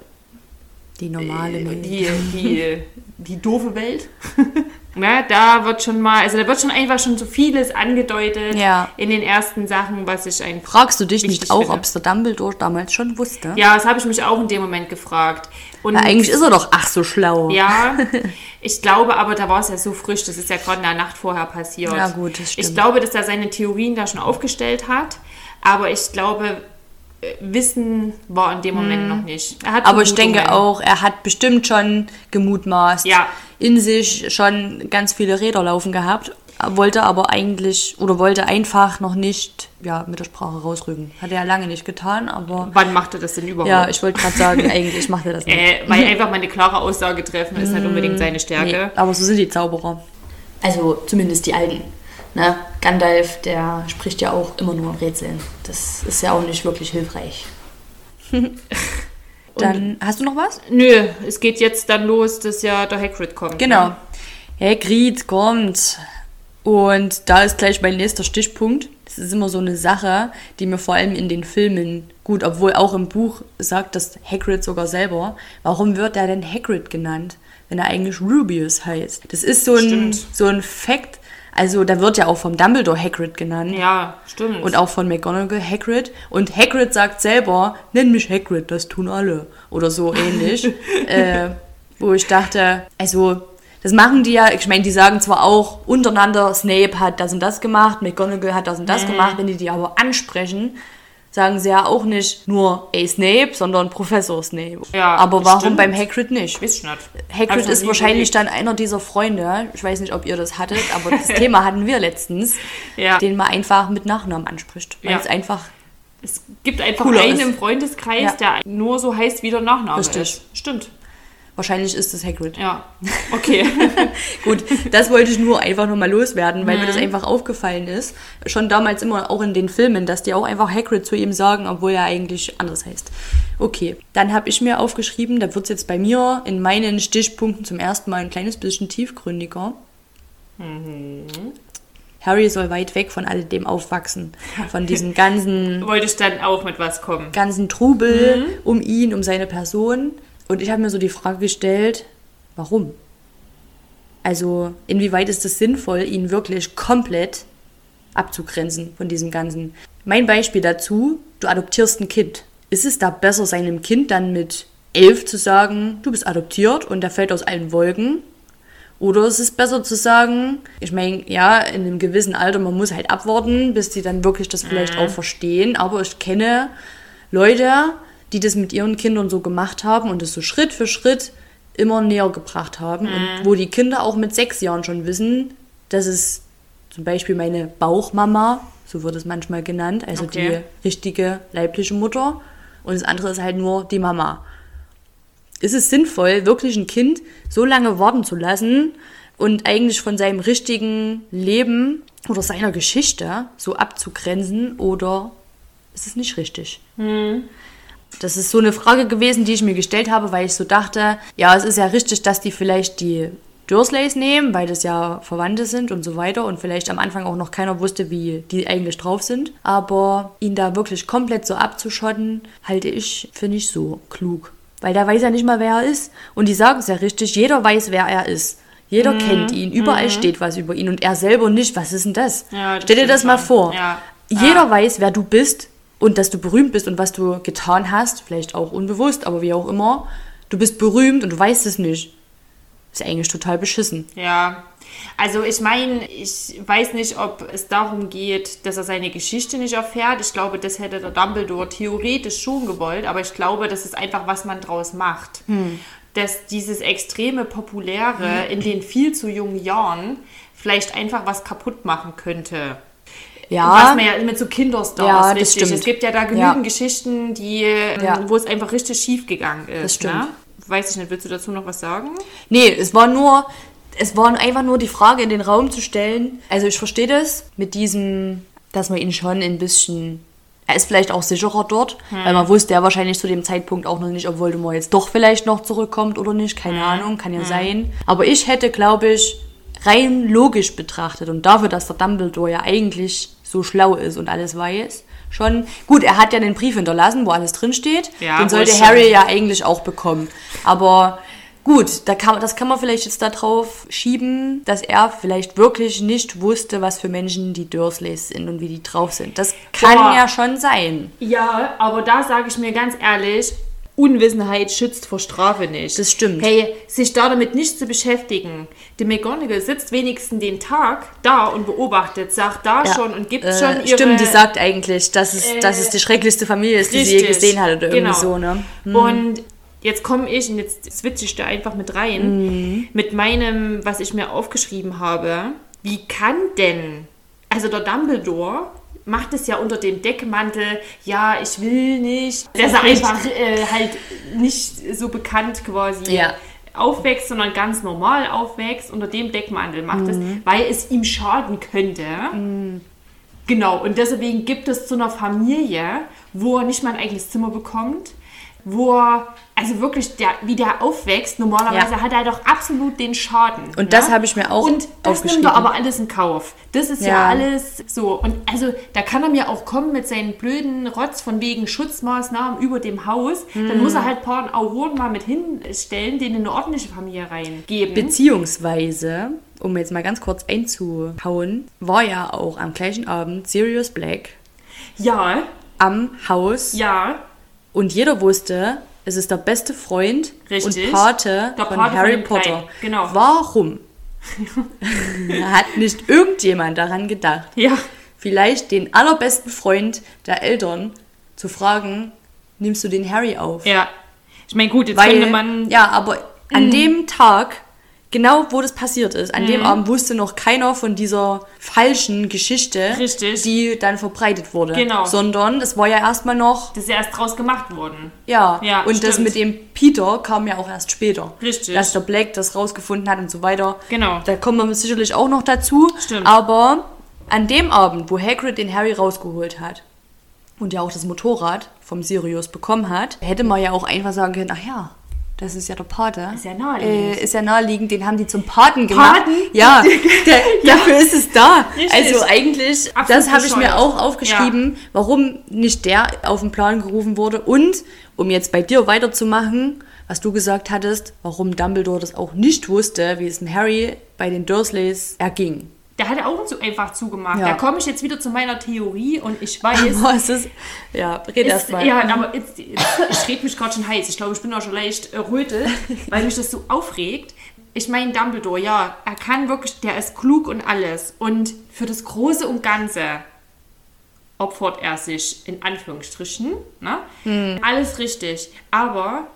die normale äh, Welt. die, die, die doofe Welt. ja, da wird schon mal, also da wird schon einfach schon so vieles angedeutet Ja. in den ersten Sachen, was ich einfach. Fragst du dich nicht auch, ob es der Dumbledore damals schon wusste? Ja, das habe ich mich auch in dem Moment gefragt. Und Ja, eigentlich ist er doch ach so schlau. Ja, ich glaube aber, da war es ja so frisch, das ist ja gerade in der Nacht vorher passiert. Ja, gut, das stimmt. Ich glaube, dass er seine Theorien da schon aufgestellt hat, aber ich glaube, Wissen war in dem Moment noch nicht. Hat. Aber ich denke auch, er hat bestimmt schon gemutmaßt, Ja. in sich schon ganz viele Räder laufen gehabt, wollte aber eigentlich oder wollte einfach noch nicht ja, mit der Sprache rausrücken. Hat er ja lange nicht getan, aber Wann macht er das denn überhaupt? ja, ich wollte gerade sagen, eigentlich macht er das nicht. äh, weil einfach mal eine klare Aussage treffen ist nicht unbedingt seine Nee, Stärke. aber so sind die Zauberer. Also zumindest die Alten. Ne? Gandalf, der spricht ja auch immer nur Rätseln. Das ist ja auch nicht wirklich hilfreich. Dann hast du noch was? Nö, es geht jetzt dann los, dass ja der Hagrid kommt. Genau. Ne? Hagrid kommt. Und da ist gleich mein nächster Stichpunkt. Das ist immer so eine Sache, die mir vor allem in den Filmen gut, obwohl auch im Buch sagt das Hagrid sogar selber. Warum wird er denn Hagrid genannt, wenn er eigentlich Rubius heißt? Das ist so ein, Stimmt. so ein Fact. Also da wird ja auch vom Dumbledore Hagrid genannt. Ja, stimmt. Und auch von McGonagall Hagrid. Und Hagrid sagt selber, nenn mich Hagrid, das tun alle. Oder so ähnlich. äh, wo ich dachte, also, das machen die ja, ich meine, die sagen zwar auch untereinander, Snape hat das und das gemacht, McGonagall hat das und Mhm. das gemacht. Wenn die die aber ansprechen, sagen sie ja auch nicht nur, ey Snape, sondern Professor Snape. Ja, aber warum stimmt. beim Hagrid nicht? Weiß ich nicht. Hagrid ist wahrscheinlich überlegt. dann einer dieser Freunde, ich weiß nicht, ob ihr das hattet, aber das Thema hatten wir letztens, Ja. den man einfach mit Nachnamen anspricht. Weil Ja. es einfach, Es gibt einfach einen ist. im Freundeskreis, Ja. der nur so heißt, wie der Nachname Richtig. ist. Stimmt. Wahrscheinlich ist es Hagrid. Ja. Okay. Gut, das wollte ich nur einfach nochmal loswerden, weil mir Mhm. das einfach aufgefallen ist. Schon damals immer auch in den Filmen, dass die auch einfach Hagrid zu ihm sagen, obwohl er eigentlich anders heißt. Okay, dann habe ich mir aufgeschrieben, da wird es jetzt bei mir in meinen Stichpunkten zum ersten Mal ein kleines bisschen tiefgründiger. Mhm. Harry soll weit weg von all dem aufwachsen. Von diesem ganzen Wollte ich dann auch mit was kommen. ganzen Trubel um ihn, um seine Person. Und ich habe mir so die Frage gestellt, warum? Also, inwieweit ist es sinnvoll, ihn wirklich komplett abzugrenzen von diesem Ganzen? Mein Beispiel dazu, du adoptierst ein Kind. ist es da besser, seinem Kind dann mit elf zu sagen, du bist adoptiert und der fällt aus allen Wolken? Oder ist es besser zu sagen, ich meine, ja, in einem gewissen Alter, man muss halt abwarten, bis die dann wirklich das vielleicht auch verstehen. Aber ich kenne Leute, die das mit ihren Kindern so gemacht haben und das so Schritt für Schritt immer näher gebracht haben. Und wo die Kinder auch mit sechs Jahren schon wissen, dass es zum Beispiel meine Bauchmama, so wird es manchmal genannt, also Okay. die richtige leibliche Mutter. Und das andere ist halt nur die Mama ist es sinnvoll, wirklich ein Kind so lange warten zu lassen und eigentlich von seinem richtigen Leben oder seiner Geschichte so abzugrenzen oder ist es nicht richtig? Das ist so eine Frage gewesen, die ich mir gestellt habe, weil ich so dachte, ja, es ist ja richtig, dass die vielleicht die Dursleys nehmen, weil das ja Verwandte sind und so weiter und vielleicht am Anfang auch noch keiner wusste, wie die eigentlich drauf sind. Aber ihn da wirklich komplett so abzuschotten, halte ich für nicht so klug. Weil der weiß ja nicht mal, wer er ist. Und die sagen es ja richtig, jeder weiß, wer er ist. Jeder kennt ihn, überall steht was über ihn und er selber nicht. Was ist denn das? Ja, das Stell dir das mal vor. Ja. Jeder weiß, wer du bist und dass du berühmt bist und was du getan hast, vielleicht auch unbewusst, aber wie auch immer. Du bist berühmt und du weißt es nicht. Ist eigentlich total beschissen. Ja, also ich meine, ich weiß nicht, ob es darum geht, dass er seine Geschichte nicht erfährt. Ich glaube, das hätte der Dumbledore theoretisch schon gewollt, aber ich glaube, das ist einfach, was man draus macht. Dass dieses extreme Populäre in den viel zu jungen Jahren vielleicht einfach was kaputt machen könnte. Was Ja, man ja mit so Kinderstars Ja, das richtig. stimmt. Es gibt ja da genügend Ja. Geschichten, die, ähm, Ja. wo es einfach richtig schief gegangen ist. Das stimmt. Ne? Weiß ich nicht, willst du dazu noch was sagen? nee, es war nur, es war einfach nur die Frage in den Raum zu stellen. Also ich verstehe das mit diesem, dass man ihn schon ein bisschen, er ist vielleicht auch sicherer dort, weil man wusste ja wahrscheinlich zu dem Zeitpunkt auch noch nicht, ob Voldemort jetzt doch vielleicht noch zurückkommt oder nicht, keine Ahnung, kann ja sein. Aber ich hätte, glaube ich, rein logisch betrachtet und dafür, dass der Dumbledore ja eigentlich so schlau ist und alles weiß, schon, gut, er hat ja den Brief hinterlassen, wo alles drinsteht, Ja, den sollte. Harry ja eigentlich auch bekommen. Aber gut, da kann, das kann man vielleicht jetzt darauf schieben, dass er vielleicht wirklich nicht wusste, was für Menschen die Dursleys sind und wie die drauf sind. Das kann Boah. ja schon sein. Ja, aber da sage ich mir ganz ehrlich, Unwissenheit schützt vor Strafe nicht. Das stimmt. Hey, sich da damit nicht zu beschäftigen. Die McGonagall sitzt wenigstens den Tag da und beobachtet, sagt da Ja. schon und gibt Äh, schon ihre... Stimmt, die sagt eigentlich, dass es, dass es die schrecklichste Familie ist, die sie je Richtig, gesehen hat oder irgendwie genau. so, ne? Und jetzt komme ich und jetzt switche ich da einfach mit rein, Mhm. mit meinem, was ich mir aufgeschrieben habe. Wie kann denn, also der Dumbledore macht es ja unter dem Deckmantel, ja, ich will nicht, dass er einfach äh, halt nicht so bekannt quasi Ja. aufwächst, sondern ganz normal aufwächst, unter dem Deckmantel macht es, Mhm. weil es ihm schaden könnte. Genau, und deswegen gibt es zu einer Familie, wo er nicht mal ein eigenes Zimmer bekommt, wo er, also wirklich, der, wie der aufwächst, normalerweise Ja. hat er doch absolut den Schaden. ne? Und das habe ich mir auch Und das nimmt er aber alles in Kauf. Das ist ja. Ja. alles so. Und also, da kann er mir auch kommen mit seinen blöden Rotz von wegen Schutzmaßnahmen über dem Haus. Dann Hm. muss er halt ein paar Auroren mal mit hinstellen, denen eine ordentliche Familie reingeben. Beziehungsweise, um jetzt mal ganz kurz einzuhauen, war ja auch am gleichen Abend Sirius Black ja, am Haus ja. und jeder wusste, es ist der beste Freund Richtig. und Pate von Pate von Harry dem Potter. Genau. Warum hat nicht irgendjemand daran gedacht, Ja. vielleicht den allerbesten Freund der Eltern zu fragen, nimmst du den Harry auf? Ja. Ich meine, gut, jetzt Weil, könnte man. ja, aber an Mhm. dem Tag, genau wo das passiert ist, an dem Abend wusste noch keiner von dieser falschen Geschichte, Richtig. die dann verbreitet wurde. Genau. Sondern es war ja erstmal noch, Das ist ja erst draus gemacht worden. ja, Ja, und das stimmt. mit dem Peter kam ja auch erst später. Richtig. Dass der Black das rausgefunden hat und so weiter. Genau. Da kommen wir sicherlich auch noch dazu. Stimmt. Aber an dem Abend, wo Hagrid den Harry rausgeholt hat und ja auch das Motorrad vom Sirius bekommen hat, hätte man ja auch einfach sagen können, ach ja, das ist ja der Pate. Ist ja naheliegend. Äh, ist ja naheliegend, den haben die zum Paten gemacht. Paten? Ja, der, dafür ist es da. Richtig. Also eigentlich, Absolut das habe ich mir auch aufgeschrieben, warum nicht der auf den Plan gerufen wurde. Und, um jetzt bei dir weiterzumachen, was du gesagt hattest, warum Dumbledore das auch nicht wusste, wie es dem Harry bei den Dursleys erging. Der hat Augen zu, einfach zugemacht. Ja. Da komme ich jetzt wieder zu meiner Theorie und ich weiß, Boah, es ist, ja, red erst ist, mal. ja, aber jetzt, ich rede mich gerade schon heiß. Ich glaube, ich bin auch schon leicht äh, rötel, weil mich das so aufregt. Ich meine, Dumbledore, ja, er kann wirklich, der ist klug und alles. Und für das Große und Ganze opfert er sich in Anführungsstrichen. Ne? Hm. Alles richtig. Aber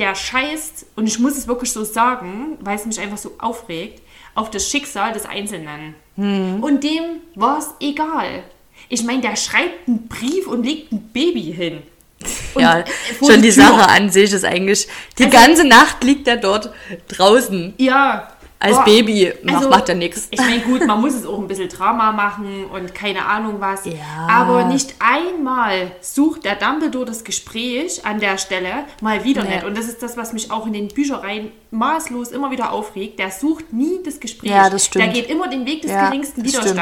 der scheißt, und ich muss es wirklich so sagen, weil es mich einfach so aufregt, auf das Schicksal des Einzelnen. Hm. Und dem war es egal. Ich meine, der schreibt einen Brief und legt ein Baby hin. Und, ja, schon die Tür. Sache an sich ist eigentlich, die Also- ganze Nacht liegt er dort draußen. Ja. Als Boah, Baby macht- macht er nix. Ich meine, gut, man muss es auch ein bisschen Drama machen und keine Ahnung was. Ja. Aber nicht einmal sucht der Dumbledore das Gespräch an der Stelle mal wieder Nee. nicht. Und das ist das, was mich auch in den Büchereien maßlos immer wieder aufregt. Der sucht nie das Gespräch. Ja, das stimmt. Der geht immer den Weg des Ja, geringsten das stimmt.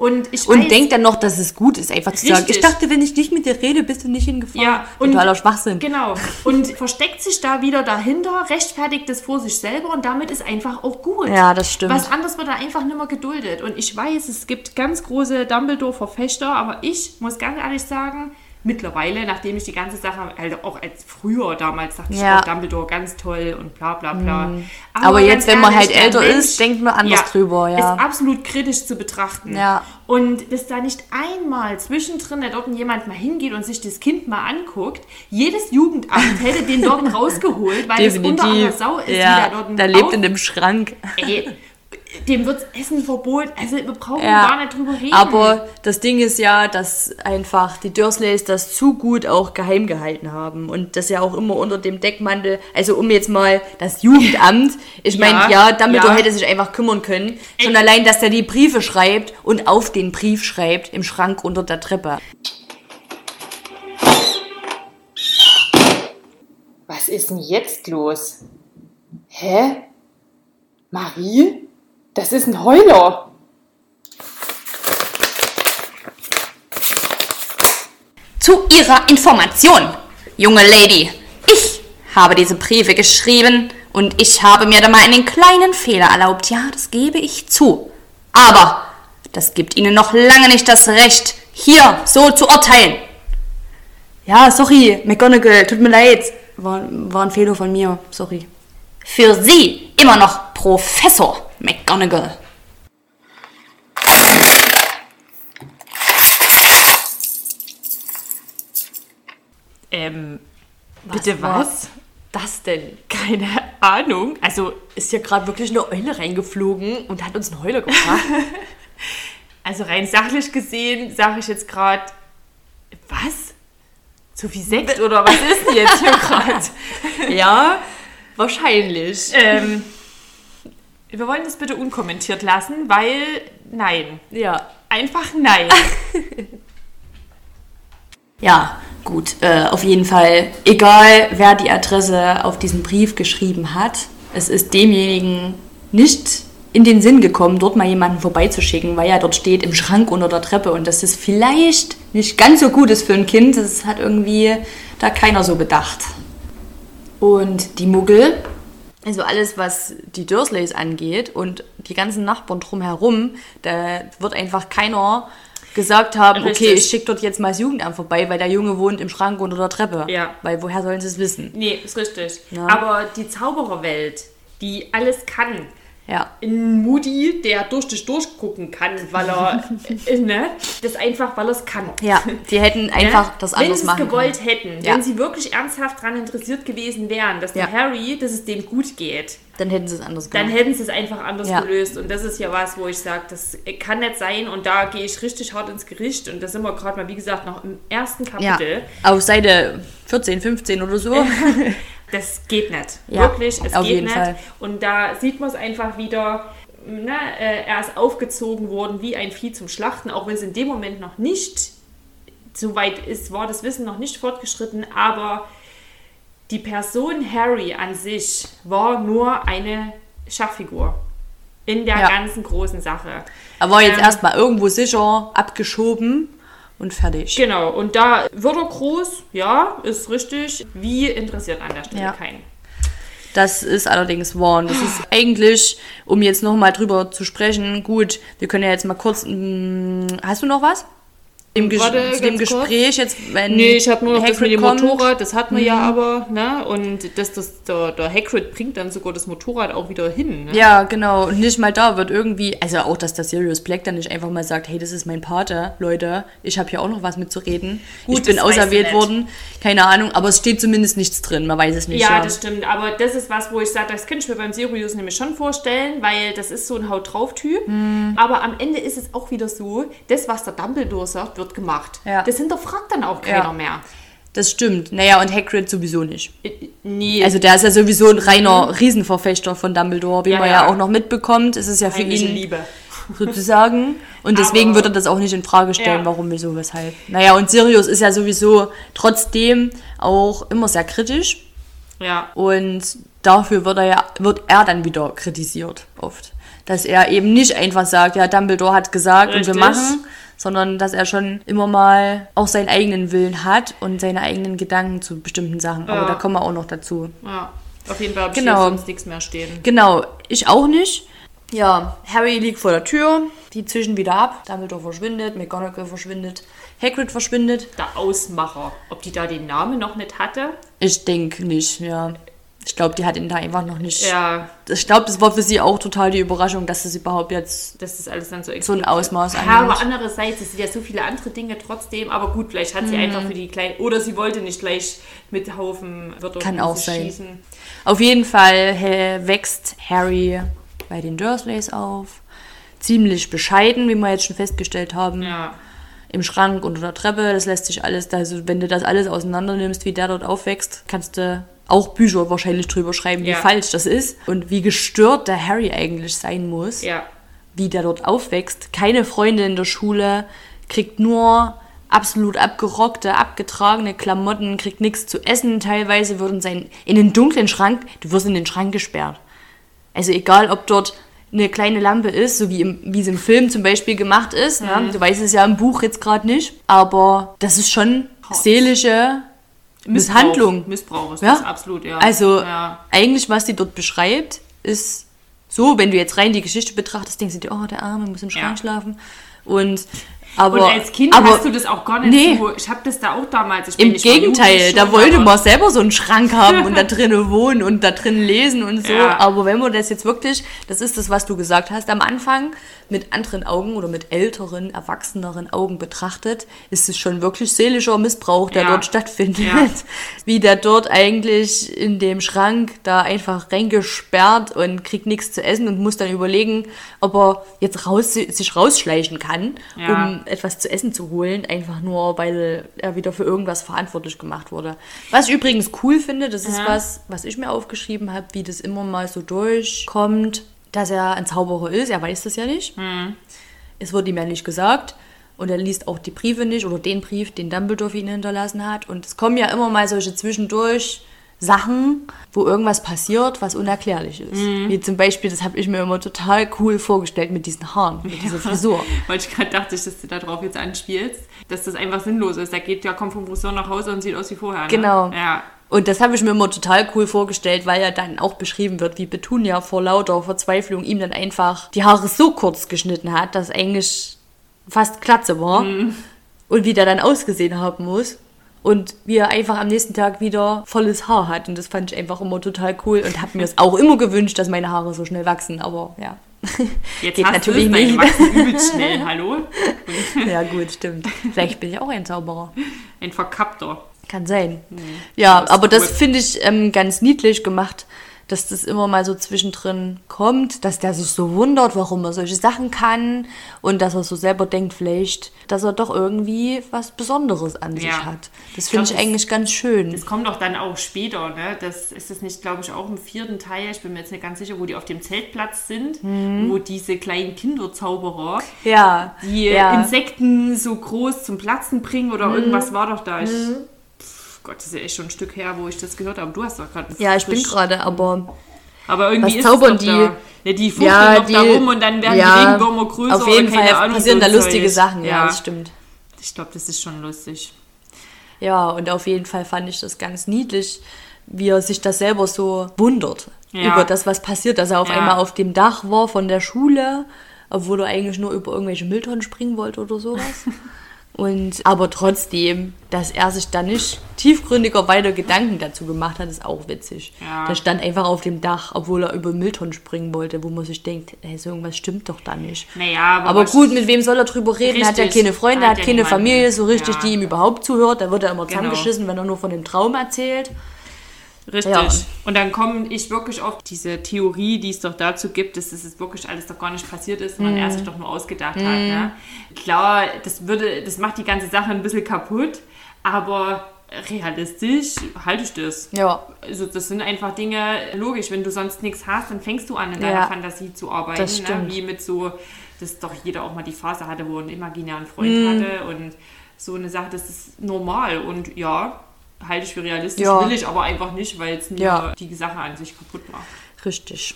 Und ich Und weiß, denkt dann noch, dass es gut ist, einfach zu sagen, Richtig. ich dachte, wenn ich nicht mit dir rede, bist du nicht in Gefahr. Ja, und- Totaler Schwachsinn. Genau. Und versteckt sich da wieder dahinter, rechtfertigt es vor sich selber und damit ist einfach auch gut. Ja, das stimmt. Was anderes wird da einfach nicht mehr geduldet. Und ich weiß, es gibt ganz große Dumbledore-Verfechter, aber ich muss ganz ehrlich sagen, mittlerweile, nachdem ich die ganze Sache, also auch als früher damals, dachte Ja. Mhm. ich auch Dumbledore ganz toll und bla bla bla. Aber jetzt, ganz wenn man halt älter Mensch- ist, denkt man anders drüber, ja. Ist absolut kritisch zu betrachten. Ja. Und dass da nicht einmal zwischendrin da dort jemand mal hingeht und sich das Kind mal anguckt, jedes Jugendamt hätte den dort rausgeholt, weil es unter aller. Sau ist, wie ja, der dort da lebt in dem Schrank. Ey, dem wird Essen verboten. Also wir brauchen Ja. gar nicht drüber reden. Aber das Ding ist ja, dass einfach die Dursleys das zu gut auch geheim gehalten haben und das ja auch immer unter dem Deckmantel, also um jetzt mal das Jugendamt, ich meine, Ja, ja, Dumbledore ja. hätte sich einfach kümmern können, schon allein, dass der die Briefe schreibt und auf den Brief schreibt im Schrank unter der Treppe. Was ist denn jetzt los? Hä? Marie? Das ist ein Heuler. Zu Ihrer Information, junge Lady. Ich habe diese Briefe geschrieben und ich habe mir da mal einen kleinen Fehler erlaubt. Ja, das gebe ich zu. Aber das gibt Ihnen noch lange nicht das Recht, hier so zu urteilen. Ja, sorry, McGonagall, tut mir leid. War, war ein Fehler von mir, sorry. Für Sie immer noch Professor McGonagall. ähm, bitte war- was? Das denn? Keine Ahnung. Also, Ist hier gerade wirklich eine Eule reingeflogen und hat uns einen Heuler gebracht. also rein sachlich gesehen sage ich jetzt gerade, was? Zu viel Sekt oder was ist denn jetzt hier gerade? ja, wahrscheinlich. ähm, wir wollen das bitte unkommentiert lassen, weil nein. Ja. Einfach nein. Ja, gut, äh, auf jeden Fall. Egal, wer die Adresse auf diesen Brief geschrieben hat, es ist demjenigen nicht in den Sinn gekommen, dort mal jemanden vorbeizuschicken, weil er dort steht im Schrank unter der Treppe und das ist vielleicht nicht ganz so gut ist für ein Kind. Das hat irgendwie da keiner so bedacht. Und die Muggel, also alles, was die Dursleys angeht und die ganzen Nachbarn drumherum, da wird einfach keiner gesagt haben, Richtig. okay, ich schicke dort jetzt mal das Jugendamt vorbei, weil der Junge wohnt im Schrank unter der Treppe. Ja. Weil woher sollen sie es wissen? nee, ist richtig. Ja. Aber die Zaubererwelt, die alles kann, Ja. ein Moody, der durch dich durchgucken kann, weil er, ne, das einfach, weil er es kann. Ja, die hätten einfach Ne? das wenn anders sie es machen gewollt können. hätten, Ja. wenn sie wirklich ernsthaft daran interessiert gewesen wären, dass der Ja. Harry, dass es dem gut geht, Dann hätten sie es anders dann gemacht. hätten sie es einfach anders Ja. gelöst. Und das ist ja was, wo ich sage, das kann nicht sein. Und da gehe ich richtig hart ins Gericht. Und da sind wir gerade mal, wie gesagt, noch im ersten Ja, Kapitel. auf Seite 14, 15 oder so. Das geht nicht. Ja, Wirklich, es auf geht jeden nicht. Fall. Und da sieht man es einfach wieder. Ne, äh, er ist aufgezogen worden wie ein Vieh zum Schlachten, auch wenn es in dem Moment noch nicht so weit ist, war das Wissen noch nicht fortgeschritten, aber die Person Harry an sich war nur eine Schachfigur in der Ja. ganzen großen Sache. Er war jetzt Ähm, erstmal irgendwo sicher abgeschoben und fertig. Genau, und da wird er groß, ja, ist richtig. Wie interessiert an der Stelle Ja. keinen. Das ist allerdings wahr. Und Das ist eigentlich, um jetzt nochmal drüber zu sprechen, gut, wir können ja jetzt mal kurz. Mh, hast du noch was? Im Ges Warte, zu dem ganz kurz. Gespräch jetzt, wenn. Nee, ich habe nur noch das Hagrid mit dem kommt. Motorrad, das hatten wir ja aber, ne? Und das, das, der, der Hagrid bringt dann sogar das Motorrad auch wieder hin, ne? Ja, genau. Und nicht mal da wird irgendwie, also auch, dass der Sirius Black dann nicht einfach mal sagt, hey, das ist mein Pate, Leute, ich habe hier auch noch was mitzureden. Gut, ich bin das auserwählt worden. Keine Ahnung, aber es steht zumindest nichts drin, man weiß es nicht. Ja, das stimmt. Aber das ist was, wo ich sage, das könnte ich mir beim Sirius nämlich schon vorstellen, weil das ist so ein Haut drauf Typ. Mhm. Aber am Ende ist es auch wieder so, das, was der Dumbledore sagt, wird gemacht. Ja. Das hinterfragt dann auch keiner Ja. mehr. Das stimmt. Naja, und Hagrid sowieso nicht. Äh, Nee, Also der ist ja sowieso ein reiner Riesenverfechter von Dumbledore, wie Ja, man ja. auch noch mitbekommt. Es ist ja für heimliche ihn Liebe. sozusagen. Und deswegen wird er das auch nicht in Frage stellen, warum, wieso, weshalb. Naja, und Sirius ist ja sowieso trotzdem auch immer sehr kritisch. Ja. Und dafür wird er ja, wird er dann wieder kritisiert, oft. Dass er eben nicht einfach sagt, ja, Dumbledore hat gesagt und Richtig. wir machen, sondern dass er schon immer mal auch seinen eigenen Willen hat und seine eigenen Gedanken zu bestimmten Sachen. Aber Ja. da kommen wir auch noch dazu. Ja. Auf jeden Fall habe Genau. hier sonst nichts mehr stehen. Genau, ich auch nicht. Ja, Harry liegt vor der Tür, die zischen wieder ab, Dumbledore verschwindet, McGonagall verschwindet, Hagrid verschwindet. Der Ausmacher. Ob die da den Namen noch nicht hatte? Ich denke nicht, ja. Ich glaube, die hat ihn da einfach noch nicht. Ja, Ich glaube, das war für sie auch total die Überraschung, dass es überhaupt jetzt dass das alles dann so so ein Ausmaß Ja, annimmt. aber andererseits, es sind ja so viele andere Dinge trotzdem. Aber gut, vielleicht hat sie Mhm. einfach für die kleinen. Oder sie wollte nicht gleich mit Haufen Wörter Kann auch sein. schießen. Auf jeden Fall wächst Harry bei den Dursleys auf. Ziemlich bescheiden, wie wir jetzt schon festgestellt haben. Ja. Im Schrank unter der Treppe. Das lässt sich alles, also wenn du das alles auseinander nimmst, wie der dort aufwächst, kannst du auch Bücher wahrscheinlich drüber schreiben, wie Ja. falsch das ist. Und wie gestört der Harry eigentlich sein muss. Ja. wie der dort aufwächst. Keine Freunde in der Schule, kriegt nur absolut abgerockte, abgetragene Klamotten, kriegt nichts zu essen. Teilweise wird in, seinen, in den dunklen Schrank, du wirst in den Schrank gesperrt. Also egal, ob dort eine kleine Lampe ist, so wie, im, wie es im Film zum Beispiel gemacht ist. Ja, du weißt es ja im Buch jetzt gerade nicht. Aber das ist schon seelische Misshandlung. Missbrauch ist Ja? das absolut, ja. Also Ja. eigentlich, was sie dort beschreibt, ist so, wenn du jetzt rein die Geschichte betrachtest, denkst du dir, oh, der Arme muss im Schrank Ja. schlafen. Und aber, Und als Kind aber hast du das auch gar nicht nee. so. Ich habe das da auch damals. Ich im Gegenteil, da wollte man selber so einen Schrank haben und da drinnen wohnen und da drin lesen und so. Ja. Aber wenn man das jetzt wirklich, das ist das, was du gesagt hast, am Anfang mit anderen Augen oder mit älteren, erwachseneren Augen betrachtet, ist es schon wirklich seelischer Missbrauch, der Ja. dort stattfindet. Ja. Wie der dort eigentlich in dem Schrank da einfach reingesperrt und kriegt nichts zu essen und muss dann überlegen, ob er jetzt raus, sich rausschleichen kann, um etwas zu essen zu holen, einfach nur, weil er wieder für irgendwas verantwortlich gemacht wurde. Was ich übrigens cool finde, das ist Ja. was, was ich mir aufgeschrieben habe, wie das immer mal so durchkommt, dass er ein Zauberer ist. Er weiß das ja nicht. Hm. Es wird ihm ja nicht gesagt. Und er liest auch die Briefe nicht oder den Brief, den Dumbledore für ihn hinterlassen hat. Und es kommen ja immer mal solche zwischendurch Sachen, wo irgendwas passiert, was unerklärlich ist. Mhm. Wie zum Beispiel, das habe ich mir immer total cool vorgestellt mit diesen Haaren, mit dieser Frisur. Weil ich gerade dachte, dass du darauf jetzt anspielst, dass das einfach sinnlos ist. Der geht ja, kommt vom Friseur nach Hause und sieht aus wie vorher. Ne? Genau. Ja. Und das habe ich mir immer total cool vorgestellt, weil ja dann auch beschrieben wird, wie Petunia vor lauter Verzweiflung ihm dann einfach die Haare so kurz geschnitten hat, dass eigentlich fast Glatze war. Und wie der dann ausgesehen haben muss. Und wie er einfach am nächsten Tag wieder volles Haar hat. Und das fand ich einfach immer total cool und habe mir es auch immer gewünscht, dass meine Haare so schnell wachsen. Aber ja, Jetzt geht hast natürlich du es, nicht. wachsen übelst schnell, hallo? ja gut, stimmt. Vielleicht bin ich auch ein Zauberer. Ein Verkappter. Kann sein. Ja, das aber das cool. finde ich ähm, ganz niedlich gemacht, dass das immer mal so zwischendrin kommt, dass der sich so wundert, warum er solche Sachen kann und dass er so selber denkt vielleicht, dass er doch irgendwie was Besonderes an sich Ja. hat. Das finde ich glaub, das- eigentlich ganz schön. Das kommt doch dann auch später, ne? Das ist es nicht, glaube ich, auch im vierten Teil, ich bin mir jetzt nicht ganz sicher, wo die auf dem Zeltplatz sind, wo diese kleinen Kinderzauberer ja, die ja. Insekten so groß zum Platzen bringen oder irgendwas war doch da. Ich, Pff, Gott, das ist ja echt schon ein Stück her, wo ich das gehört habe. Du hast doch gerade. ja, ich bin gerade, aber Aber irgendwie Was ist zaubern es doch die? Da. Ja, die fuchteln ja, noch da rum und dann werden die ja, Regenwürmer größer. Auf jeden Fall Ahnung, passieren so da lustige Zeug. Sachen, ja, Ja, das stimmt. ich glaube, das ist schon lustig. Ja, und auf jeden Fall fand ich das ganz niedlich, wie er sich das selber so wundert Ja. über das, was passiert, dass er auf Ja. einmal auf dem Dach war von der Schule, obwohl er eigentlich nur über irgendwelche Mülltonnen springen wollte oder sowas. Und aber trotzdem, dass er sich da nicht tiefgründiger weiter Gedanken dazu gemacht hat, ist auch witzig. Ja. Der stand einfach auf dem Dach, obwohl er über Mülltonnen springen wollte, wo man sich denkt, ey, so irgendwas stimmt doch da nicht. Naja, aber, Aber gut, mit wem soll er drüber reden? Er hat ja Richtig. keine Freunde, Hat hat ja keine niemanden. Familie so richtig, Ja. die ihm überhaupt zuhört. Da wird er immer Genau. zusammengeschissen, wenn er nur von dem Traum erzählt. Richtig. Ja. Und dann komme ich wirklich auf diese Theorie, die es doch dazu gibt, dass es wirklich alles doch gar nicht passiert ist, sondern Mhm. er sich doch nur ausgedacht hat. Ne? Klar, das würde, das macht die ganze Sache ein bisschen kaputt, aber realistisch halte ich das. Ja, Also das sind einfach Dinge, logisch, wenn du sonst nichts hast, dann fängst du an, in deiner Ja. Fantasie zu arbeiten. Das Ne? stimmt. Wie mit so, dass doch jeder auch mal die Phase hatte, wo er einen imaginären Freund Mhm. hatte und so eine Sache, das ist normal und ja, halte ich für realistisch, Ja. will ich aber einfach nicht, weil es mir Ja. die Sache an sich kaputt macht. richtig.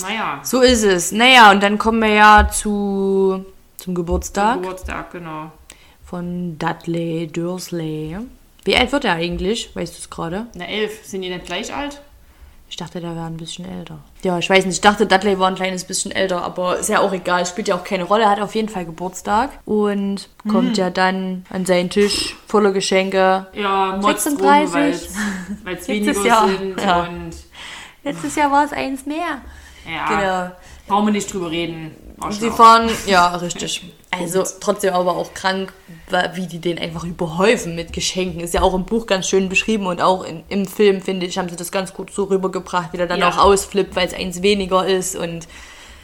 Naja, So ist es. Naja, und dann kommen wir ja zu, zum Geburtstag Geburtstag, genau. von Dudley Dursley. Wie alt wird er eigentlich? Weißt du es gerade? Na, elf, sind die nicht gleich alt? Ich dachte, der wäre ein bisschen älter. Ja, ich weiß nicht. Ich dachte, Dudley war ein kleines bisschen älter, aber ist ja auch egal. Spielt ja auch keine Rolle. Er hat auf jeden Fall Geburtstag und kommt ja dann an seinen Tisch voller Geschenke. Ja, Mods 36. weil es weniger Letztes Jahr. sind Ja. und Letztes Jahr war es eins mehr. ja, Genau. Brauchen wir nicht drüber reden. Sie fahren, ja, richtig. Also trotzdem aber auch krank, wie die den einfach überhäufen mit Geschenken. Ist ja auch im Buch ganz schön beschrieben und auch in, im Film, finde ich, haben sie das ganz gut so rübergebracht, wie der dann Ja. auch ausflippt, weil es eins weniger ist und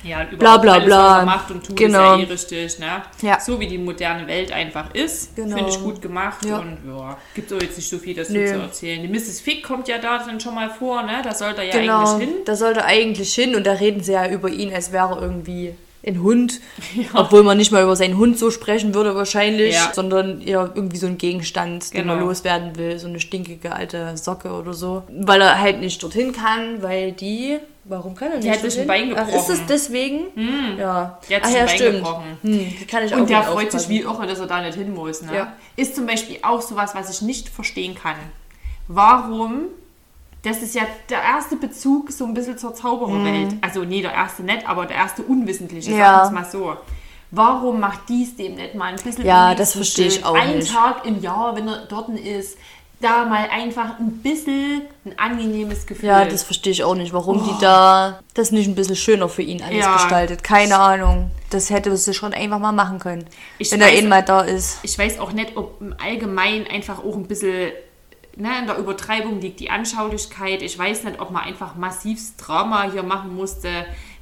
Ja, Bla, überhaupt bla, alles, bla. er macht und tut, Genau. ist ja eh richtig, ne? Ja. So wie die moderne Welt einfach ist, Genau. finde ich gut gemacht Ja. und ja, gibt auch jetzt nicht so viel dazu Nö. zu erzählen. Die Mrs. Fick kommt ja da dann schon mal vor, ne? Da sollte er ja genau, eigentlich hin. da sollte eigentlich hin und da reden sie ja über ihn, als wäre er irgendwie ein Hund, obwohl man nicht mal über seinen Hund so sprechen würde wahrscheinlich, Ja. sondern eher irgendwie so ein Gegenstand, den man Genau. loswerden will, so eine stinkige alte Socke oder so, weil er halt nicht dorthin kann, weil die, warum kann er nicht? hat sich ein? Bein Ach, ist es gebrochen. deswegen? Ja. Die hat Ach ja, ein Bein stimmt. gebrochen. Hm, kann ich auch Und der freut sich wie irre, dass er da nicht hin muss. Ne? Ja. Ist zum Beispiel auch sowas, was ich nicht verstehen kann. Warum, das ist ja der erste Bezug so ein bisschen zur Zaubererwelt. Also nee, der erste nicht, aber der erste unwissentliche, Mhm. Ja. sagen wir es mal so. Warum macht dies dem nicht mal ein bisschen Ja, das verstehe ich auch Einen nicht. Tag im Jahr, wenn er dort ist, da mal einfach ein bisschen ein angenehmes Gefühl. Ja, das verstehe ich auch nicht, warum die da das nicht ein bisschen schöner für ihn alles Ja. gestaltet. Keine Ahnung. Das hätte sie schon einfach mal machen können, Ich wenn er weiß- eh mal da ist. ich weiß auch nicht, ob im Allgemeinen einfach auch ein bisschen ne, in der Übertreibung liegt die Anschaulichkeit. Ich weiß nicht, ob man einfach massivs Drama hier machen musste,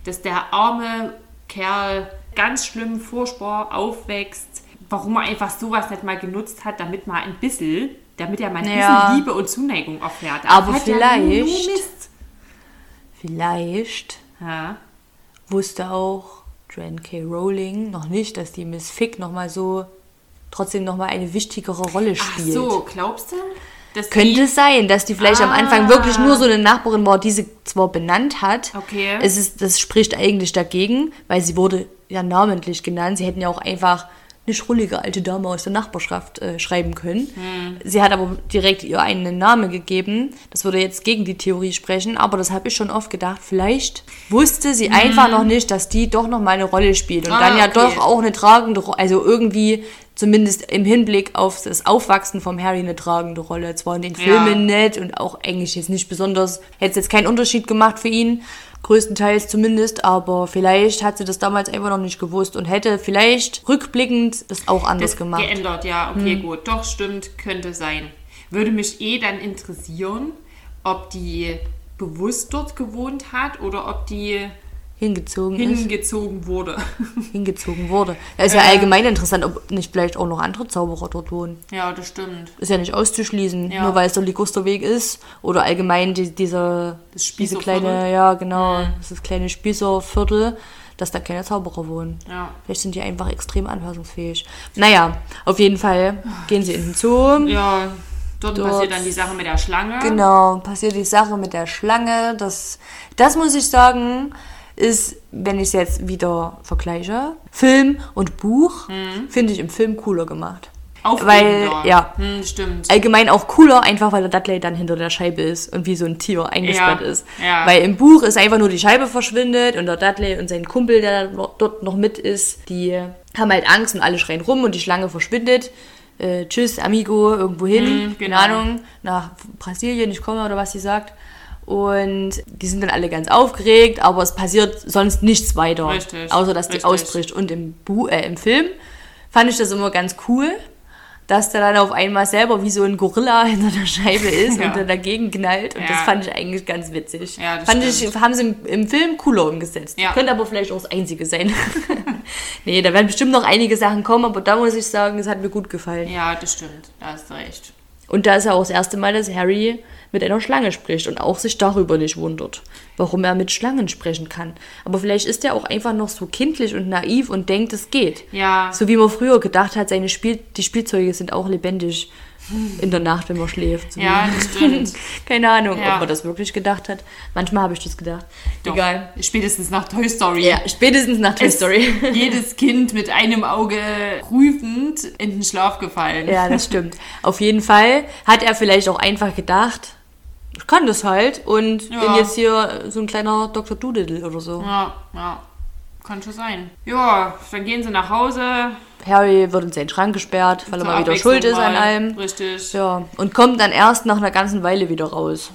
dass der arme Kerl ganz schlimm, furchtbar aufwächst. Warum er einfach sowas nicht mal genutzt hat, damit man ein bisschen, damit er mal ein Ja. bisschen Liebe und Zuneigung erfährt. Er Aber nur vielleicht-. Vielleicht Ja. wusste auch Joanne K. Rowling noch nicht, dass die Miss Fick nochmal so trotzdem nochmal eine wichtigere Rolle Ach spielt. so, glaubst du? Dass Könnte die- es sein, dass die vielleicht am Anfang Ah. wirklich nur so eine Nachbarin war, die sie zwar benannt hat. Okay. Es ist, das spricht eigentlich dagegen, weil sie wurde ja namentlich genannt. Sie hätten ja auch einfach eine schrullige alte Dame aus der Nachbarschaft äh, schreiben können. Hm. Sie hat aber direkt ihr einen Namen gegeben. Das würde jetzt gegen die Theorie sprechen, aber das habe ich schon oft gedacht. Vielleicht wusste sie einfach noch nicht, dass die doch noch mal eine Rolle spielt und Hm. Ah, dann ja okay. doch auch eine tragende Rolle, also irgendwie zumindest im Hinblick auf das Aufwachsen vom Harry eine tragende Rolle. Zwar in den Ja. Filmen nicht und auch eigentlich jetzt nicht besonders, hätte es jetzt keinen Unterschied gemacht für ihn, größtenteils zumindest, aber vielleicht hat sie das damals einfach noch nicht gewusst und hätte vielleicht rückblickend das auch anders das gemacht. Hm. geändert, ja, okay, gut. Doch, stimmt, könnte sein. Würde mich eh dann interessieren, ob die bewusst dort gewohnt hat oder ob die Hingezogen ist, hingezogen wurde. hingezogen wurde. Da ist ja Äh. allgemein interessant, ob nicht vielleicht auch noch andere Zauberer dort wohnen. ja, das stimmt. Ist ja nicht auszuschließen, Ja. nur weil es der Ligusterweg ist oder allgemein die, dieser, Das diese kleine, ja genau, dieses kleine Spießerviertel, dass da keine Zauberer wohnen. Ja. Vielleicht sind die einfach extrem anpassungsfähig. Naja, auf jeden Fall gehen sie in den Zoo. Ja, dort, Dort- passiert dann die Sache mit der Schlange. Genau, passiert die Sache mit der Schlange. Das, das muss ich sagen, ist, wenn ich es jetzt wieder vergleiche, Film und Buch, Mhm. finde ich im Film cooler gemacht. Weil, ja. Hm, stimmt. allgemein auch cooler, einfach weil der Dudley dann hinter der Scheibe ist und wie so ein Tier eingesperrt Ja, ist. ja. Weil im Buch ist einfach nur die Scheibe verschwindet und der Dudley und sein Kumpel, der dort noch mit ist, die haben halt Angst und alle schreien rum und die Schlange verschwindet. Äh, tschüss, amigo, irgendwo hin, keine genau. Ahnung, nach Brasilien, ich komme oder was sie sagt. Und die sind dann alle ganz aufgeregt, aber es passiert sonst nichts weiter. Richtig, Außer, dass die richtig. ausbricht. Und im, Bu äh, im Film fand ich das immer ganz cool, dass der dann auf einmal selber wie so ein Gorilla hinter der Scheibe ist Ja. und dann dagegen knallt. Und Ja. das fand ich eigentlich ganz witzig. Ja, das fand stimmt. ich, haben sie im, im Film cooler umgesetzt. Ja. Könnte aber vielleicht auch das Einzige sein. nee, da werden bestimmt noch einige Sachen kommen, aber da muss ich sagen, es hat mir gut gefallen. Ja, das stimmt. Da hast du recht. Und da ist ja auch das erste Mal, dass Harry mit einer Schlange spricht und auch sich darüber nicht wundert, warum er mit Schlangen sprechen kann. Aber vielleicht ist er auch einfach noch so kindlich und naiv und denkt, es geht. Ja. So wie man früher gedacht hat, seine Spiel die Spielzeuge sind auch lebendig in der Nacht, wenn man schläft. Ja, das stimmt. Keine Ahnung, Ja. ob man das wirklich gedacht hat. Manchmal habe ich das gedacht. Doch. Egal. Spätestens nach Toy Story. Ja, spätestens nach Toy Story. jedes Kind mit einem Auge prüfend in den Schlaf gefallen. Ja, das stimmt. Auf jeden Fall hat er vielleicht auch einfach gedacht, ich kann das halt und Ja. bin jetzt hier so ein kleiner Dr. Doodle oder so. ja, ja. Kann schon sein. Ja, dann gehen sie nach Hause. Harry wird in seinen Schrank gesperrt, weil er Zur mal wieder schuld ist an allem. Richtig. Ja, und kommt dann erst nach einer ganzen Weile wieder raus.